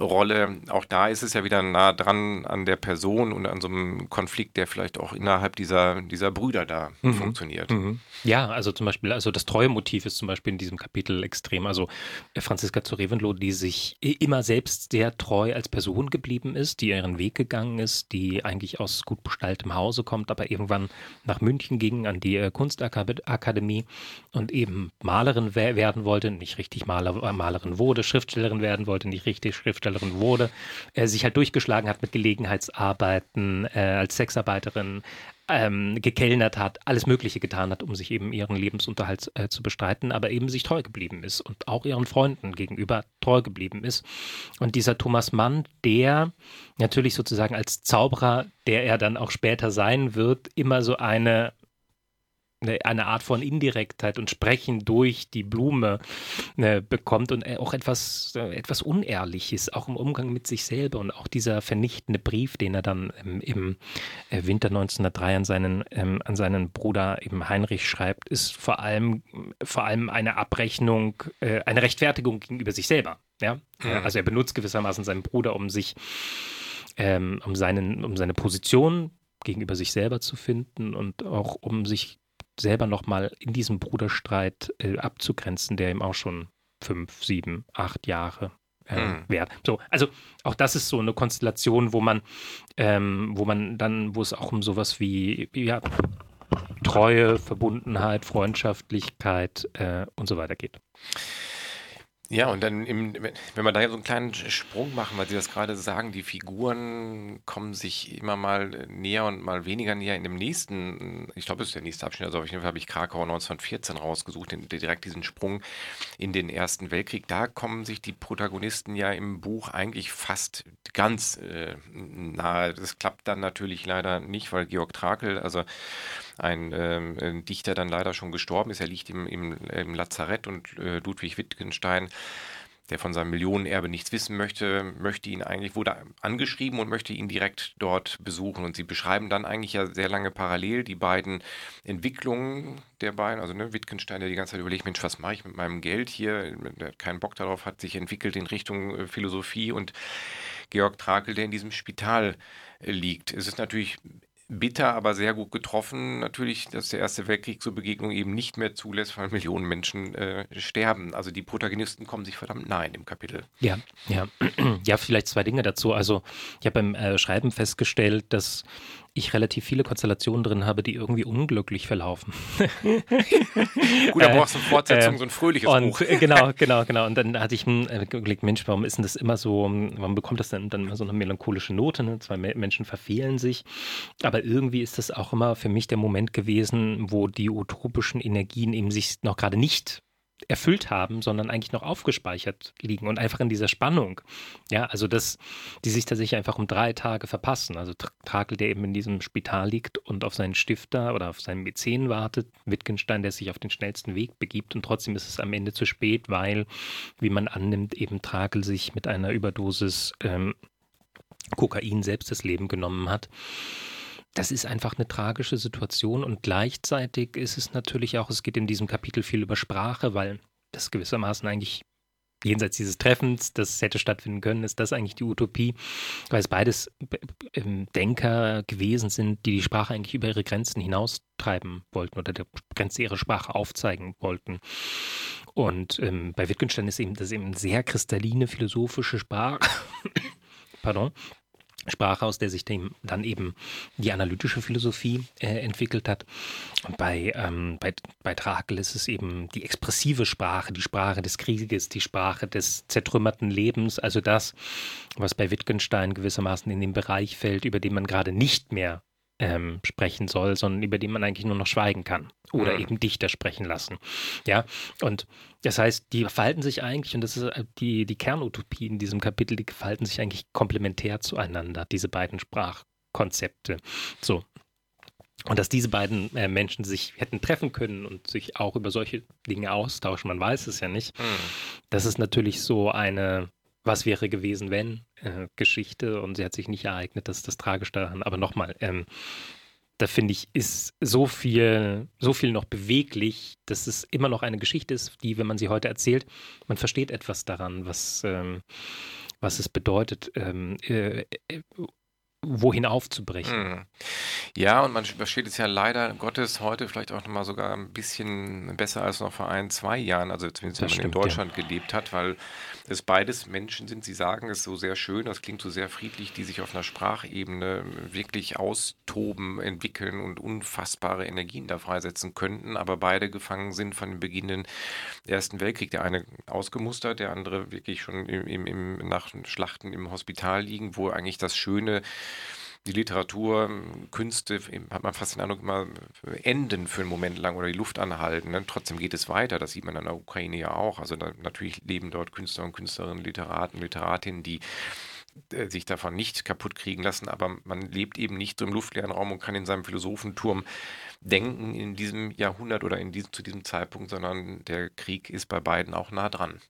Rolle. Auch da ist es ja wieder nah dran an der Person und an so einem Konflikt, der vielleicht auch innerhalb dieser, dieser Brüder da mhm. funktioniert. Mhm. Ja, also zum Beispiel, also das Treue-Motiv ist zum Beispiel in diesem Kapitel extrem. Also äh, Franziska zu Reventlow, die sich immer selbst sehr treu als Person geblieben ist, die ihren Weg gegangen ist, die eigentlich aus gut bestalltem Hause kommt, aber irgendwann nach München ging, an die äh, Kunstakademie und eben Malerin werden wollte, nicht richtig Maler, äh, Malerin wurde, Schriftstellerin werden wollte, nicht richtig Schriftstellerin wurde, äh, sich halt durchgeschlagen hat mit Gelegenheitsarbeiten als Sexarbeiterin, ähm, gekellnert hat, alles Mögliche getan hat, um sich eben ihren Lebensunterhalt äh, zu bestreiten, aber eben sich treu geblieben ist und auch ihren Freunden gegenüber treu geblieben ist. Und dieser Thomas Mann, der natürlich sozusagen als Zauberer, der er dann auch später sein wird, immer so eine eine Art von Indirektheit und Sprechen durch die Blume äh, bekommt und äh, auch etwas, äh, etwas Unehrliches, auch im Umgang mit sich selber und auch dieser vernichtende Brief, den er dann ähm, im äh, Winter 1903 an seinen, ähm, an seinen Bruder eben Heinrich schreibt, ist vor allem, vor allem eine Abrechnung, äh, eine Rechtfertigung gegenüber sich selber. Ja? Mhm. Also er benutzt gewissermaßen seinen Bruder, um sich ähm, um, seinen, um seine Position gegenüber sich selber zu finden und auch um sich selber nochmal in diesem Bruderstreit äh, abzugrenzen, der ihm auch schon fünf, sieben, acht Jahre äh, mhm. währt. So, also auch das ist so eine Konstellation, wo man, ähm, wo man dann, wo es auch um sowas wie ja, Treue, Verbundenheit, Freundschaftlichkeit äh, und so weiter geht. Ja, und dann, im, wenn wir da so einen kleinen Sprung machen, weil Sie das gerade sagen, die Figuren kommen sich immer mal näher und mal weniger näher in dem nächsten, ich glaube, es ist der nächste Abschnitt, also auf jeden Fall habe ich Krakau 1914 rausgesucht, den, direkt diesen Sprung in den Ersten Weltkrieg. Da kommen sich die Protagonisten ja im Buch eigentlich fast ganz äh, nahe. Das klappt dann natürlich leider nicht, weil Georg Trakel, also ein, ähm, Dichter dann leider schon gestorben ist. Er liegt im, im, im Lazarett und äh, Ludwig Wittgenstein der von seinem Millionenerbe nichts wissen möchte, möchte ihn eigentlich, wurde angeschrieben und möchte ihn direkt dort besuchen. Und sie beschreiben dann eigentlich ja sehr lange parallel die beiden Entwicklungen der beiden. Also ne, Wittgenstein, der die ganze Zeit überlegt, Mensch, was mache ich mit meinem Geld hier? Der keinen Bock darauf hat, sich entwickelt in Richtung äh, Philosophie und Georg Trakel, der in diesem Spital äh, liegt. Es ist natürlich bitter, aber sehr gut getroffen. Natürlich, dass der Erste Weltkrieg so Begegnungen eben nicht mehr zulässt, weil Millionen Menschen äh, sterben. Also die Protagonisten kommen sich verdammt nein im Kapitel. Ja, ja. Ja, vielleicht zwei Dinge dazu. Also ich habe beim äh, Schreiben festgestellt, dass ich relativ viele Konstellationen drin habe, die irgendwie unglücklich verlaufen. Gut, da brauchst du eine Fortsetzung, äh, so ein fröhliches und, Buch. genau, genau, genau. Und dann hatte ich äh, überlegt, Mensch, warum ist denn das immer so, warum bekommt das denn dann immer so eine melancholische Note? Ne? Zwei Menschen verfehlen sich. Aber irgendwie ist das auch immer für mich der Moment gewesen, wo die utopischen Energien eben sich noch gerade nicht erfüllt haben, sondern eigentlich noch aufgespeichert liegen und einfach in dieser Spannung. Ja, also dass die sich tatsächlich einfach um drei Tage verpassen. Also Trakel, der eben in diesem Spital liegt und auf seinen Stifter oder auf seinen Mäzen wartet, Wittgenstein, der sich auf den schnellsten Weg begibt und trotzdem ist es am Ende zu spät, weil, wie man annimmt, eben Trakel sich mit einer Überdosis ähm, Kokain selbst das Leben genommen hat das ist einfach eine tragische Situation und gleichzeitig ist es natürlich auch, es geht in diesem Kapitel viel über Sprache, weil das gewissermaßen eigentlich jenseits dieses Treffens, das hätte stattfinden können, ist das eigentlich die Utopie, weil es beides ähm, Denker gewesen sind, die die Sprache eigentlich über ihre Grenzen hinaustreiben wollten oder der Grenze ihrer Sprache aufzeigen wollten. Und ähm, bei Wittgenstein ist eben das eben sehr kristalline philosophische Sprache. Pardon. Sprache, aus der sich dann eben die analytische Philosophie äh, entwickelt hat. Und bei, ähm, bei, bei Trakel ist es eben die expressive Sprache, die Sprache des Krieges, die Sprache des zertrümmerten Lebens, also das, was bei Wittgenstein gewissermaßen in den Bereich fällt, über den man gerade nicht mehr ähm, sprechen soll, sondern über den man eigentlich nur noch schweigen kann oder mhm. eben Dichter sprechen lassen. Ja, und das heißt, die verhalten sich eigentlich, und das ist äh, die, die Kernutopie in diesem Kapitel, die verhalten sich eigentlich komplementär zueinander, diese beiden Sprachkonzepte. So, und dass diese beiden äh, Menschen sich hätten treffen können und sich auch über solche Dinge austauschen, man weiß es ja nicht. Mhm. Das ist natürlich so eine was wäre gewesen, wenn äh, Geschichte und sie hat sich nicht ereignet, das ist das Tragische daran. Aber nochmal, ähm, da finde ich, ist so viel, so viel noch beweglich, dass es immer noch eine Geschichte ist, die, wenn man sie heute erzählt, man versteht etwas daran, was, ähm, was es bedeutet, ähm, äh, äh wohin aufzubrechen. Ja, und man versteht es ja leider Gottes heute vielleicht auch nochmal sogar ein bisschen besser als noch vor ein, zwei Jahren, also zumindest wenn man stimmt, in Deutschland ja. gelebt hat, weil es beides Menschen sind, sie sagen es so sehr schön, das klingt so sehr friedlich, die sich auf einer Sprachebene wirklich austoben, entwickeln und unfassbare Energien da freisetzen könnten, aber beide gefangen sind von dem beginnenden Ersten Weltkrieg. Der eine ausgemustert, der andere wirklich schon im, im, nach Schlachten im Hospital liegen, wo eigentlich das Schöne die Literatur, Künste, hat man fast den Eindruck, immer enden für einen Moment lang oder die Luft anhalten. Ne? Trotzdem geht es weiter, das sieht man in der Ukraine ja auch. Also da, natürlich leben dort Künstler und Künstlerinnen, Literaten, Literatinnen, die äh, sich davon nicht kaputt kriegen lassen, aber man lebt eben nicht so im luftleeren Raum und kann in seinem Philosophenturm denken in diesem Jahrhundert oder in diesem, zu diesem Zeitpunkt, sondern der Krieg ist bei beiden auch nah dran.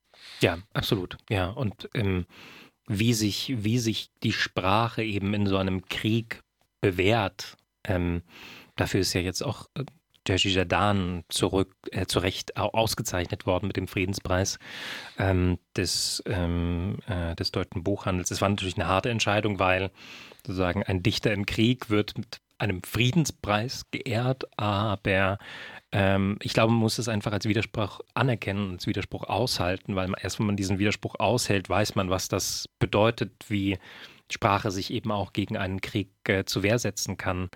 Ja, absolut. Ja, und ähm, wie sich, wie sich die Sprache eben in so einem Krieg bewährt. Ähm, dafür ist ja jetzt auch äh, Jerzy Jadan zurück, äh, zu Recht ausgezeichnet worden mit dem Friedenspreis ähm, des, ähm, äh, des deutschen Buchhandels. Es war natürlich eine harte Entscheidung, weil sozusagen ein Dichter im Krieg wird mit einem Friedenspreis geehrt, aber ähm, ich glaube, man muss es einfach als Widerspruch anerkennen und als Widerspruch aushalten, weil man, erst wenn man diesen Widerspruch aushält, weiß man, was das bedeutet, wie Sprache sich eben auch gegen einen Krieg äh, zu Wehr setzen kann,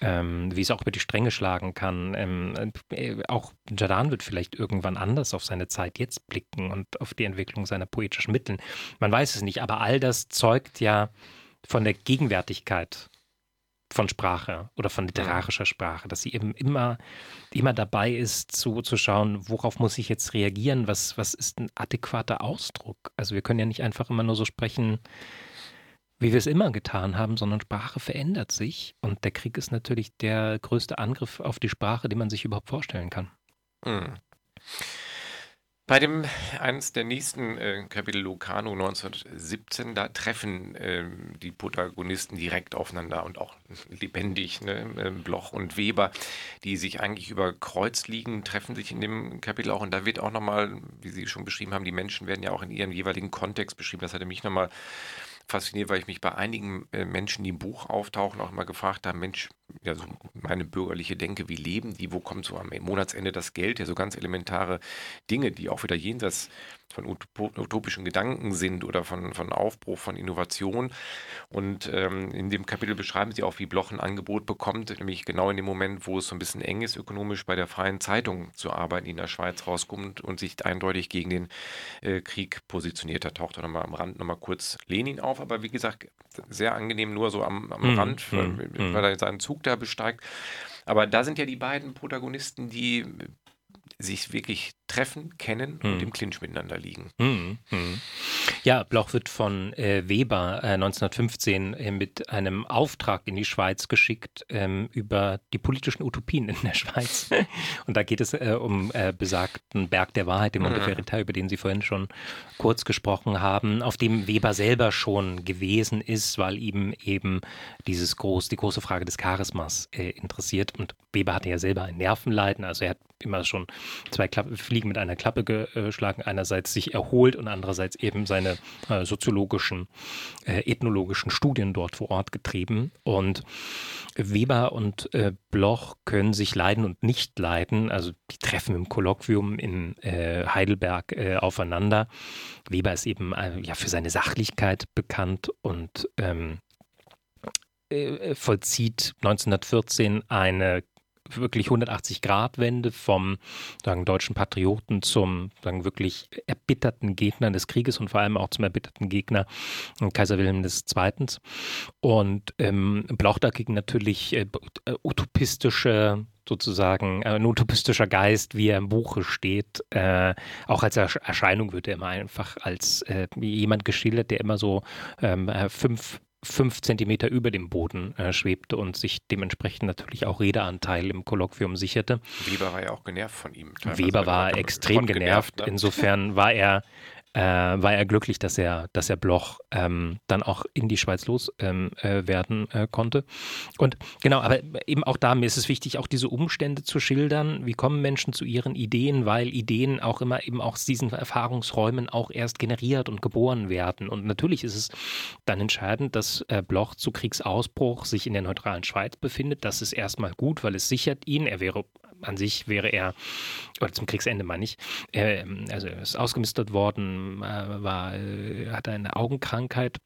ähm, wie es auch über die Stränge schlagen kann. Ähm, äh, auch Jadan wird vielleicht irgendwann anders auf seine Zeit jetzt blicken und auf die Entwicklung seiner poetischen Mittel. Man weiß es nicht, aber all das zeugt ja von der Gegenwärtigkeit von Sprache oder von literarischer Sprache, dass sie eben immer, immer dabei ist, zu, zu schauen, worauf muss ich jetzt reagieren, was, was ist ein adäquater Ausdruck. Also wir können ja nicht einfach immer nur so sprechen, wie wir es immer getan haben, sondern Sprache verändert sich und der Krieg ist natürlich der größte Angriff auf die Sprache, den man sich überhaupt vorstellen kann. Mhm. Bei dem eines der nächsten äh, Kapitel Lucano 1917, da treffen äh, die Protagonisten direkt aufeinander und auch lebendig, ne? äh, Bloch und Weber, die sich eigentlich über Kreuz liegen, treffen sich in dem Kapitel auch. Und da wird auch nochmal, wie Sie schon beschrieben haben, die Menschen werden ja auch in ihrem jeweiligen Kontext beschrieben. Das hatte mich nochmal fasziniert, weil ich mich bei einigen äh, Menschen, die im Buch auftauchen, auch immer gefragt habe, Mensch, ja, so meine bürgerliche Denke, wie leben die, wo kommt so am Monatsende das Geld, ja, so ganz elementare Dinge, die auch wieder jenseits von utopischen Gedanken sind oder von, von Aufbruch, von Innovation. Und ähm, in dem Kapitel beschreiben sie auch, wie Bloch ein Angebot bekommt, nämlich genau in dem Moment, wo es so ein bisschen eng ist, ökonomisch bei der Freien Zeitung zu arbeiten, die in der Schweiz rauskommt und sich eindeutig gegen den äh, Krieg positioniert. Da taucht auch nochmal am Rand nochmal kurz Lenin auf, aber wie gesagt, sehr angenehm nur so am, am mhm. Rand, weil, mhm. weil er seinen Zug da besteigt. Aber da sind ja die beiden Protagonisten, die sich wirklich treffen, kennen hm. und im Clinch miteinander liegen. Hm, hm. Ja, Bloch wird von äh, Weber äh, 1915 äh, mit einem Auftrag in die Schweiz geschickt ähm, über die politischen Utopien in der Schweiz. und da geht es äh, um äh, besagten Berg der Wahrheit, den Monte mhm. Verita, über den Sie vorhin schon kurz gesprochen haben, auf dem Weber selber schon gewesen ist, weil ihm eben dieses groß, die große Frage des Charismas äh, interessiert. Und Weber hatte ja selber ein Nervenleiden, also er hat immer schon zwei Klappe, Fliegen mit einer Klappe geschlagen. Einerseits sich erholt und andererseits eben seine äh, soziologischen, äh, ethnologischen Studien dort vor Ort getrieben. Und Weber und äh, Bloch können sich leiden und nicht leiden. Also die treffen im Kolloquium in äh, Heidelberg äh, aufeinander. Weber ist eben äh, ja für seine Sachlichkeit bekannt und ähm, vollzieht 1914 eine wirklich 180-Grad-Wende vom sagen, deutschen Patrioten zum sagen, wirklich erbitterten Gegner des Krieges und vor allem auch zum erbitterten Gegner äh, Kaiser Wilhelm II. Und ähm, Blauch dagegen natürlich äh, utopistische sozusagen äh, ein utopistischer Geist, wie er im Buche steht. Äh, auch als Erscheinung wird er immer einfach als äh, jemand geschildert, der immer so ähm, äh, fünf fünf Zentimeter über dem Boden äh, schwebte und sich dementsprechend natürlich auch Redeanteil im Kolloquium sicherte. Weber war ja auch genervt von ihm. Weber war extrem genervt. ne? Insofern war er äh, war er glücklich, dass er, dass er Bloch ähm, dann auch in die Schweiz loswerden ähm, äh, äh, konnte. Und genau, aber eben auch da, mir ist es wichtig, auch diese Umstände zu schildern. Wie kommen Menschen zu ihren Ideen, weil Ideen auch immer eben aus diesen Erfahrungsräumen auch erst generiert und geboren werden. Und natürlich ist es dann entscheidend, dass äh, Bloch zu Kriegsausbruch sich in der neutralen Schweiz befindet. Das ist erstmal gut, weil es sichert ihn. Er wäre an sich wäre er, oder zum Kriegsende meine ich, er, also ist ausgemistert worden, äh, war, äh, hatte eine Augenkrankheit.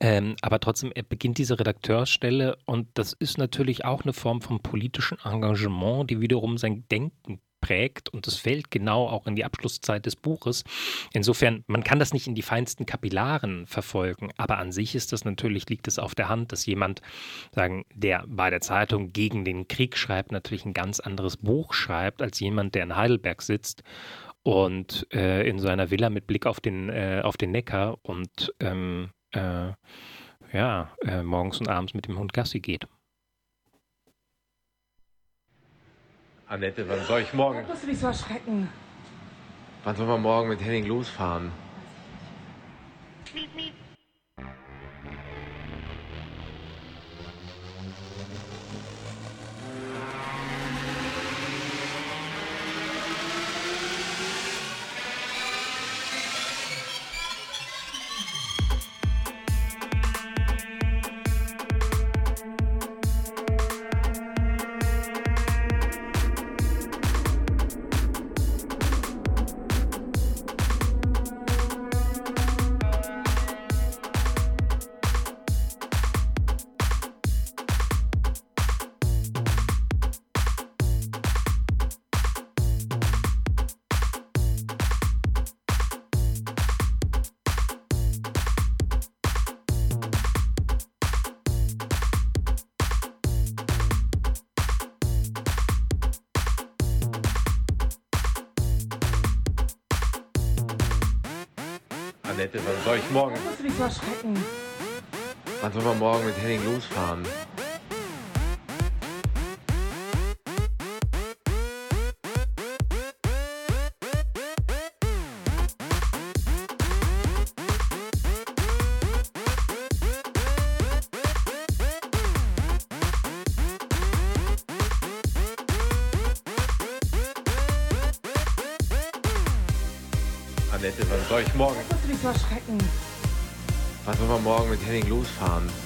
Ähm, aber trotzdem, beginnt diese Redakteursstelle und das ist natürlich auch eine Form von politischem Engagement, die wiederum sein Denken prägt und das fällt genau auch in die Abschlusszeit des Buches. Insofern, man kann das nicht in die feinsten Kapillaren verfolgen, aber an sich ist das natürlich, liegt es auf der Hand, dass jemand, sagen, der bei der Zeitung gegen den Krieg schreibt, natürlich ein ganz anderes Buch schreibt, als jemand, der in Heidelberg sitzt und äh, in seiner Villa mit Blick auf den, äh, auf den Neckar und ähm, äh, ja, äh, morgens und abends mit dem Hund Gassi geht. Annette, wann soll ich morgen? Da musst du dich so erschrecken. Wann soll man morgen mit Henning losfahren? Annette, wann soll ich morgen? Da musst du dich so erschrecken. Wann soll man morgen mit Henning losfahren? Henning losfahren?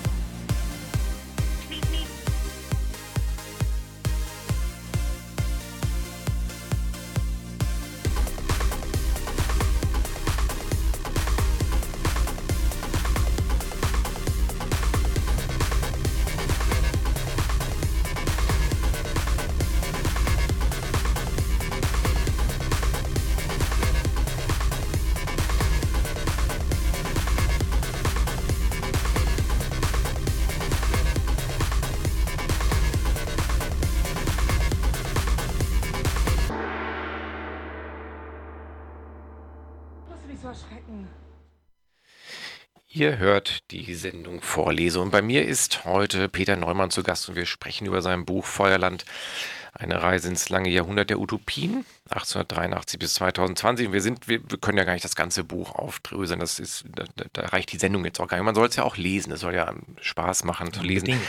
Ihr hört die Sendung Vorlese. Und bei mir ist heute Peter Neumann zu Gast und wir sprechen über sein Buch Feuerland, eine Reise ins lange Jahrhundert der Utopien. 1883 bis 2020. Und wir sind, wir, wir, können ja gar nicht das ganze Buch aufdröseln. Das ist, da, da, reicht die Sendung jetzt auch gar nicht. Man soll es ja auch lesen. Es soll ja Spaß machen zu lesen. Unbedingt.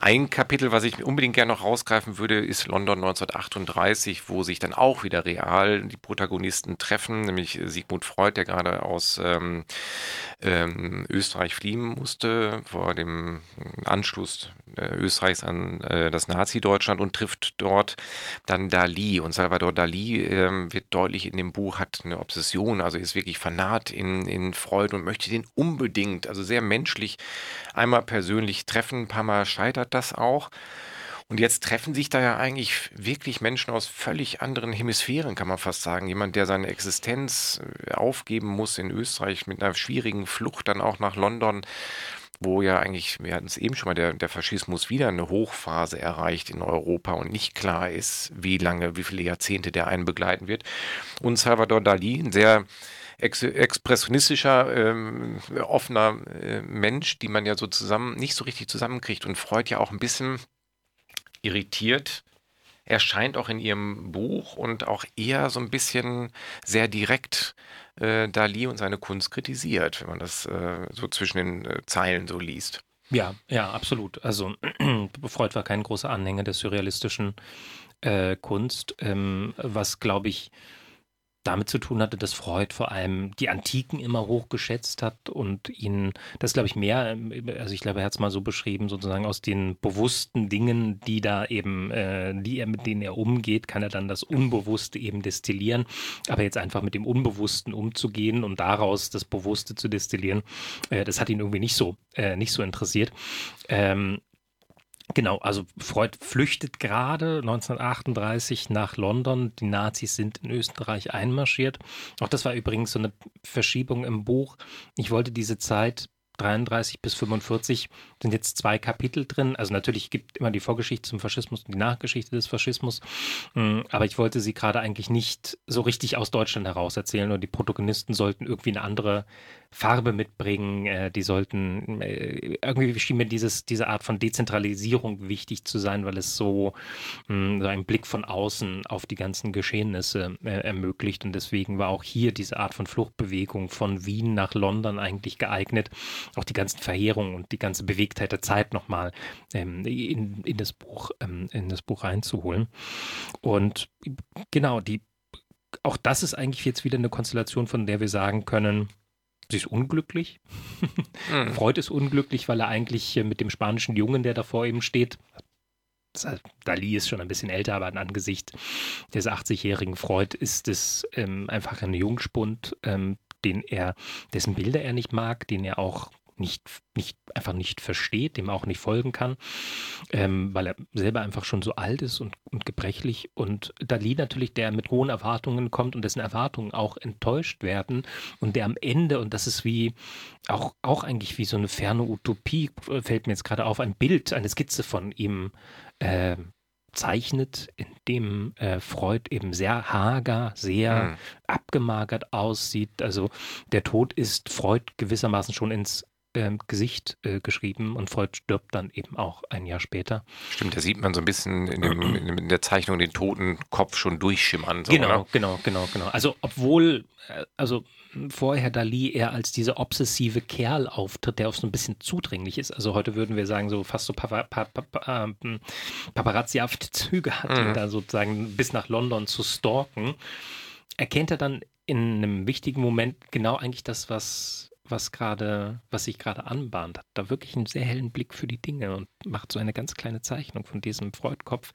Ein Kapitel, was ich unbedingt gerne noch rausgreifen würde, ist London 1938, wo sich dann auch wieder real die Protagonisten treffen, nämlich Sigmund Freud, der gerade aus ähm, ähm, Österreich fliehen musste vor dem Anschluss äh, Österreichs an äh, das Nazi-Deutschland und trifft dort dann Dali. Und Salvador Dali ähm, wird deutlich in dem Buch, hat eine Obsession, also ist wirklich fanat in, in Freud und möchte den unbedingt, also sehr menschlich, einmal persönlich treffen. Ein paar Mal scheitert das auch. Und jetzt treffen sich da ja eigentlich wirklich Menschen aus völlig anderen Hemisphären, kann man fast sagen. Jemand, der seine Existenz äh, aufgeben muss in Österreich mit einer schwierigen Flucht dann auch nach London wo ja eigentlich, wir hatten es eben schon mal, der, der Faschismus wieder eine Hochphase erreicht in Europa und nicht klar ist, wie lange, wie viele Jahrzehnte der einen begleiten wird. Und Salvador Dali, ein sehr ex expressionistischer, ähm, offener äh, Mensch, die man ja so zusammen, nicht so richtig zusammenkriegt und Freud ja auch ein bisschen irritiert erscheint auch in ihrem Buch und auch eher so ein bisschen sehr direkt äh, Dali und seine Kunst kritisiert, wenn man das äh, so zwischen den äh, Zeilen so liest. Ja, ja, absolut. Also Freud war kein großer Anhänger der surrealistischen äh, Kunst, ähm, was, glaube ich, damit zu tun hatte, dass Freud vor allem die Antiken immer hochgeschätzt hat und ihn, das glaube ich mehr, also ich glaube, er hat es mal so beschrieben, sozusagen aus den bewussten Dingen, die da eben, äh, die er, mit denen er umgeht, kann er dann das Unbewusste eben destillieren. Aber jetzt einfach mit dem Unbewussten umzugehen und daraus das Bewusste zu destillieren, äh, das hat ihn irgendwie nicht so, äh, nicht so interessiert. Ähm, Genau, also Freud flüchtet gerade 1938 nach London. Die Nazis sind in Österreich einmarschiert. Auch das war übrigens so eine Verschiebung im Buch. Ich wollte diese Zeit 33 bis 45 sind jetzt zwei Kapitel drin. Also natürlich gibt immer die Vorgeschichte zum Faschismus und die Nachgeschichte des Faschismus. Mm, aber ich wollte sie gerade eigentlich nicht so richtig aus Deutschland heraus erzählen und die Protagonisten sollten irgendwie eine andere Farbe mitbringen. Äh, die sollten, äh, irgendwie schien mir dieses, diese Art von Dezentralisierung wichtig zu sein, weil es so, mh, so einen Blick von außen auf die ganzen Geschehnisse äh, ermöglicht. Und deswegen war auch hier diese Art von Fluchtbewegung von Wien nach London eigentlich geeignet, auch die ganzen Verheerungen und die ganze Bewegtheit der Zeit nochmal ähm, in, in, das Buch, ähm, in das Buch reinzuholen. Und genau, die auch das ist eigentlich jetzt wieder eine Konstellation, von der wir sagen können, Sie ist unglücklich. Mhm. Freud ist unglücklich, weil er eigentlich mit dem spanischen Jungen, der da vor ihm steht, Dali ist schon ein bisschen älter, aber angesichts des 80-jährigen Freud ist es ähm, einfach ein Jungspund, ähm, den er, dessen Bilder er nicht mag, den er auch nicht, nicht, einfach nicht versteht, dem auch nicht folgen kann, ähm, weil er selber einfach schon so alt ist und, und gebrechlich. Und Dali natürlich, der mit hohen Erwartungen kommt und dessen Erwartungen auch enttäuscht werden und der am Ende, und das ist wie auch, auch eigentlich wie so eine ferne Utopie, fällt mir jetzt gerade auf, ein Bild, eine Skizze von ihm äh, zeichnet, in dem äh, Freud eben sehr hager, sehr mhm. abgemagert aussieht. Also der Tod ist Freud gewissermaßen schon ins ähm, Gesicht äh, geschrieben und Freud stirbt dann eben auch ein Jahr später. Stimmt, da sieht man so ein bisschen in, dem, in der Zeichnung den toten Kopf schon durchschimmern. So, genau, oder? genau, genau, genau. Also obwohl, äh, also vorher Dali eher als dieser obsessive Kerl auftritt, der auch so ein bisschen zudringlich ist. Also heute würden wir sagen, so fast so Papa, Papa, Papa, ähm, paparazzihafte Züge hat, mhm. da sozusagen bis nach London zu stalken, erkennt er dann in einem wichtigen Moment genau eigentlich das, was was gerade, was sich gerade anbahnt, hat da wirklich einen sehr hellen Blick für die Dinge und macht so eine ganz kleine Zeichnung von diesem Freudkopf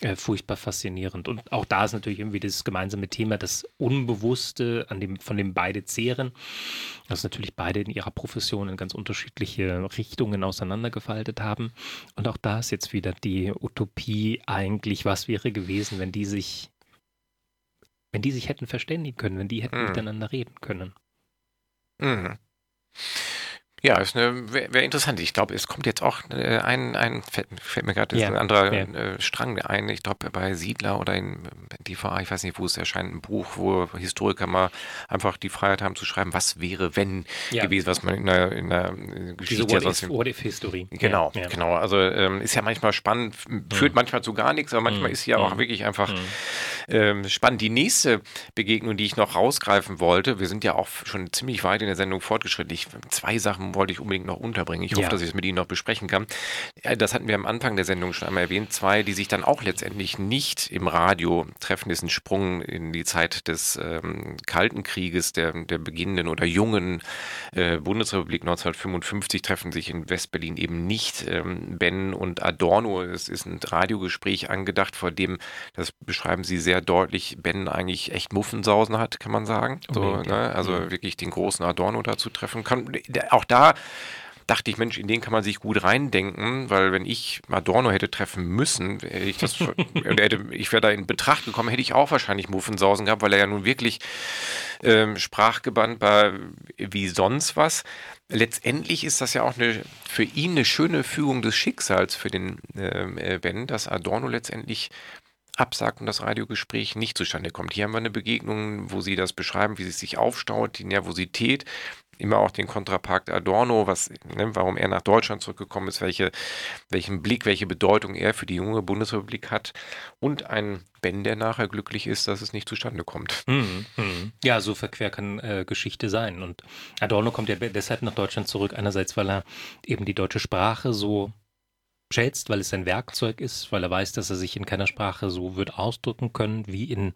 äh, furchtbar faszinierend. Und auch da ist natürlich irgendwie das gemeinsame Thema, das Unbewusste, an dem, von dem beide zehren, dass natürlich beide in ihrer Profession in ganz unterschiedliche Richtungen auseinandergefaltet haben. Und auch da ist jetzt wieder die Utopie eigentlich, was wäre gewesen, wenn die sich, wenn die sich hätten verständigen können, wenn die hätten mhm. miteinander reden können. Mhm. フッ。Ja, ist wäre wär interessant. Ich glaube, es kommt jetzt auch äh, ein, ein fällt, fällt mir gerade Ja, ein anderer ja. äh, Strang ein. Ich glaube, bei Siedler oder in DVA, ich weiß nicht, wo es erscheint, ein Buch, wo Historiker mal einfach die Freiheit haben zu schreiben, was wäre, wenn Ja. gewesen, was man in der, in der Diese Geschichte ja sonst What-If- What-If-Historie. Genau, Ja, ja. genau. Also ähm, ist ja manchmal spannend, führt manchmal zu gar nichts, aber manchmal ist sie ja auch wirklich einfach ähm, spannend. Die nächste Begegnung, die ich noch rausgreifen wollte, wir sind ja auch schon ziemlich weit in der Sendung fortgeschritten. Ich, zwei Sachen wollte ich unbedingt noch unterbringen. Ich hoffe, Ja. dass ich es mit Ihnen noch besprechen kann. Das hatten wir am Anfang der Sendung schon einmal erwähnt. Zwei, die sich dann auch letztendlich nicht im Radio treffen, ist ein Sprung in die Zeit des ähm, Kalten Krieges, der, der beginnenden oder jungen äh, Bundesrepublik 1955 treffen sich in Westberlin eben nicht. Ähm, Ben und Adorno, es ist ein Radiogespräch angedacht, vor dem, das beschreiben sie sehr deutlich, Ben eigentlich echt Muffensausen hat, kann man sagen. So, ne? Also wirklich den großen Adorno dazu treffen kann. Auch da dachte ich, Mensch, in den kann man sich gut reindenken, weil wenn ich Adorno hätte treffen müssen, hätte ich das, hätte, ich wäre da in Betracht gekommen, hätte ich auch wahrscheinlich Muffensausen gehabt, weil er ja nun wirklich ähm, sprachgebannt war wie sonst was. Letztendlich ist das ja auch eine, für ihn eine schöne Fügung des Schicksals für den ähm, äh, Ben, dass Adorno letztendlich absagt und das Radiogespräch nicht zustande kommt. Hier haben wir eine Begegnung, wo sie das beschreiben, wie sie sich aufstaut, die Nervosität, immer auch den Kontrapakt Adorno, was, ne, warum er nach Deutschland zurückgekommen ist, welche, welchen Blick, welche Bedeutung er für die junge Bundesrepublik hat und ein Ben, der nachher glücklich ist, dass es nicht zustande kommt. Mhm, mhm. Ja, so verquer kann äh, Geschichte sein. Und Adorno kommt ja deshalb nach Deutschland zurück, einerseits, weil er eben die deutsche Sprache so schätzt, weil es sein Werkzeug ist, weil er weiß, dass er sich in keiner Sprache so wird ausdrücken können wie in,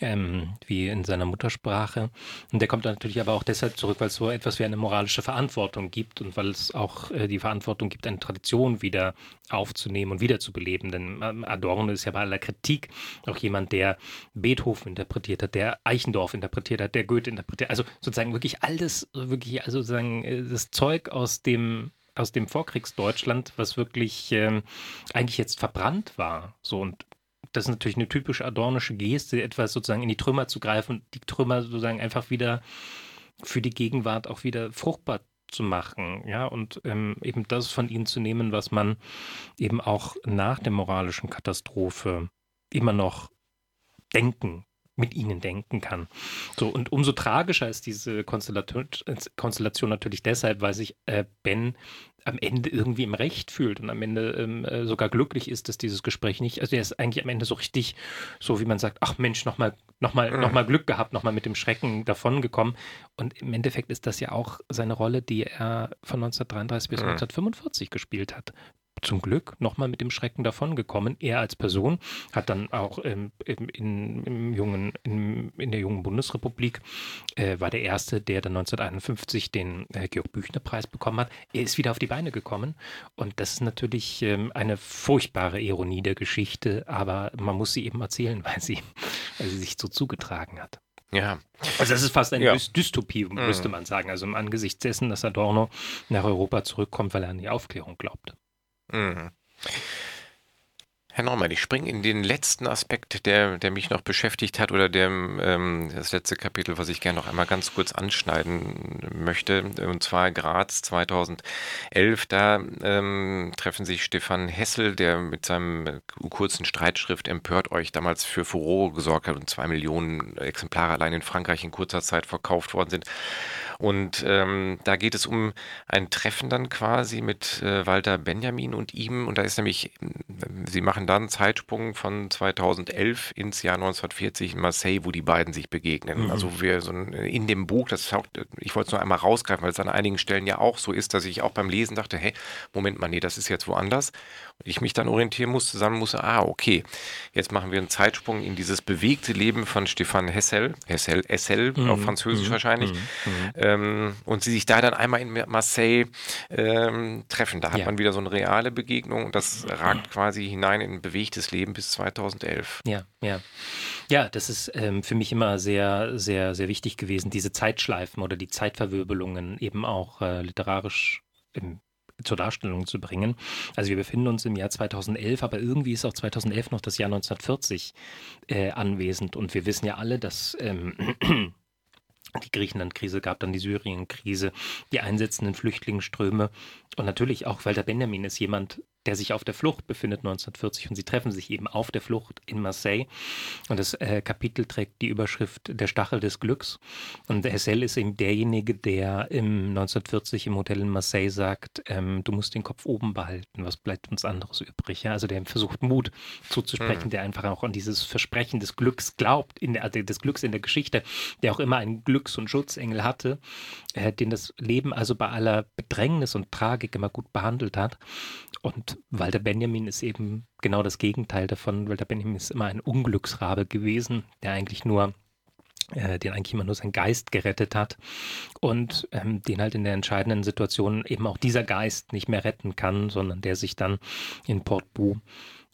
ähm, wie in seiner Muttersprache. Und der kommt natürlich aber auch deshalb zurück, weil es so etwas wie eine moralische Verantwortung gibt und weil es auch äh, die Verantwortung gibt, eine Tradition wieder aufzunehmen und wiederzubeleben. Denn ähm, Adorno ist ja bei aller Kritik auch jemand, der Beethoven interpretiert hat, der Eichendorff interpretiert hat, der Goethe interpretiert, also sozusagen wirklich alles, wirklich, also sozusagen äh, das Zeug aus dem aus dem Vorkriegsdeutschland, was wirklich ähm, eigentlich jetzt verbrannt war. So und das ist natürlich eine typische adornische Geste, etwas sozusagen in die Trümmer zu greifen und die Trümmer sozusagen einfach wieder für die Gegenwart auch wieder fruchtbar zu machen, ja, und ähm, eben das von ihnen zu nehmen, was man eben auch nach der moralischen Katastrophe immer noch denken, mit ihnen denken kann. So, und umso tragischer ist diese Konstellation, Konstellation natürlich deshalb, weil sich äh, Ben am Ende irgendwie im Recht fühlt und am Ende ähm, äh, sogar glücklich ist, dass dieses Gespräch nicht, also er ist eigentlich am Ende so richtig, so wie man sagt, ach Mensch, nochmal noch mal, Mhm. noch mal Glück gehabt, nochmal mit dem Schrecken davongekommen. Und im Endeffekt ist das ja auch seine Rolle, die er von 1933 bis Mhm. 1945 gespielt hat zum Glück nochmal mit dem Schrecken davongekommen. Er als Person hat dann auch ähm, in, im jungen, in, in der jungen Bundesrepublik, äh, war der Erste, der dann 1951 den äh, Georg-Büchner-Preis bekommen hat. Er ist wieder auf die Beine gekommen und das ist natürlich ähm, eine furchtbare Ironie der Geschichte, aber man muss sie eben erzählen, weil sie, weil sie sich so zugetragen hat. Ja, Also das ist fast eine Ja. Dys- Dystopie, müsste man sagen. Also im Angesicht dessen, dass Adorno nach Europa zurückkommt, weil er an die Aufklärung glaubt. Mhm. Herr Norman, ich springe in den letzten Aspekt, der, der mich noch beschäftigt hat oder der, ähm, das letzte Kapitel, was ich gerne noch einmal ganz kurz anschneiden möchte, und zwar Graz 2011. Da ähm, treffen sich Stefan Hessel, der mit seinem äh, kurzen Streitschrift Empört euch damals für Furore gesorgt hat und zwei Millionen Exemplare allein in Frankreich in kurzer Zeit verkauft worden sind. Und ähm, da geht es um ein Treffen dann quasi mit äh, Walter Benjamin und ihm. Und da ist nämlich, äh, sie machen dann einen Zeitsprung von 2011 ins Jahr 1940 in Marseille, wo die beiden sich begegnen. Mhm. Also wir so ein, in dem Buch, das taucht, ich wollte es nur einmal rausgreifen, weil es an einigen Stellen ja auch so ist, dass ich auch beim Lesen dachte, hey, Moment mal, nee, das ist jetzt woanders. Und ich mich dann orientieren musste, sagen musste, ah, okay, jetzt machen wir einen Zeitsprung in dieses bewegte Leben von Stefan Hessel, Hessel, Hessel, auf Französisch wahrscheinlich. Ähm, und sie sich da dann einmal in Marseille ähm, treffen. Da hat Ja. man wieder so eine reale Begegnung und das ragt quasi hinein in ein bewegtes Leben bis 2011. Ja, ja. Ja, das ist ähm, für mich immer sehr, sehr, sehr wichtig gewesen, diese Zeitschleifen oder die Zeitverwirbelungen eben auch äh, literarisch im, zur Darstellung zu bringen. Also wir befinden uns im Jahr 2011, aber irgendwie ist auch 2011 noch das Jahr 1940 äh, anwesend und wir wissen ja alle, dass ähm, die Griechenland-Krise gab, dann die Syrien-Krise, die einsetzenden Flüchtlingsströme. Und natürlich auch Walter Benjamin ist jemand, der sich auf der Flucht befindet 1940 und sie treffen sich eben auf der Flucht in Marseille. Und das äh, Kapitel trägt die Überschrift Der Stachel des Glücks. Und Hessel ist eben derjenige, der im 1940 im Hotel in Marseille sagt, ähm, du musst den Kopf oben behalten, was bleibt uns anderes übrig? Ja? Also der versucht Mut zuzusprechen, mhm. der einfach auch an dieses Versprechen des Glücks glaubt, in der, also des Glücks in der Geschichte, der auch immer einen Glücks- und Schutzengel hatte, äh, den das Leben also bei aller Bedrängnis und Tragik immer gut behandelt hat. Und Walter Benjamin ist eben genau das Gegenteil davon. Walter Benjamin ist immer ein Unglücksrabe gewesen, der eigentlich nur äh, den eigentlich immer nur sein Geist gerettet hat und ähm, den halt in der entscheidenden Situation eben auch dieser Geist nicht mehr retten kann, sondern der sich dann in Port Bou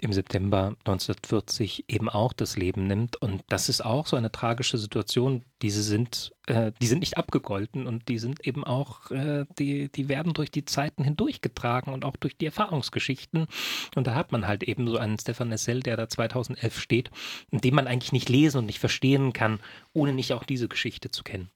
im September 1940 eben auch das Leben nimmt. Und das ist auch so eine tragische Situation. Diese sind, äh, die sind nicht abgegolten und die sind eben auch, äh, die, die werden durch die Zeiten hindurchgetragen und auch durch die Erfahrungsgeschichten. Und da hat man halt eben so einen Stefan Nessel, der da 2011 steht, den man eigentlich nicht lesen und nicht verstehen kann, ohne nicht auch diese Geschichte zu kennen.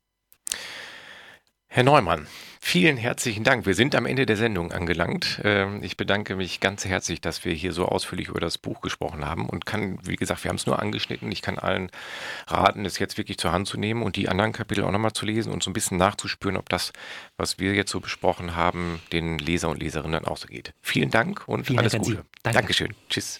Herr Neumann, vielen herzlichen Dank. Wir sind am Ende der Sendung angelangt. Ähm, ich bedanke mich ganz herzlich, dass wir hier so ausführlich über das Buch gesprochen haben und kann, wie gesagt, wir haben es nur angeschnitten. Ich kann allen raten, es jetzt wirklich zur Hand zu nehmen und die anderen Kapitel auch nochmal zu lesen und so ein bisschen nachzuspüren, ob das, was wir jetzt so besprochen haben, den Leser und Leserinnen auch so geht. Vielen Dank und Vielen alles Dank Gute. Danke. Dankeschön. Tschüss.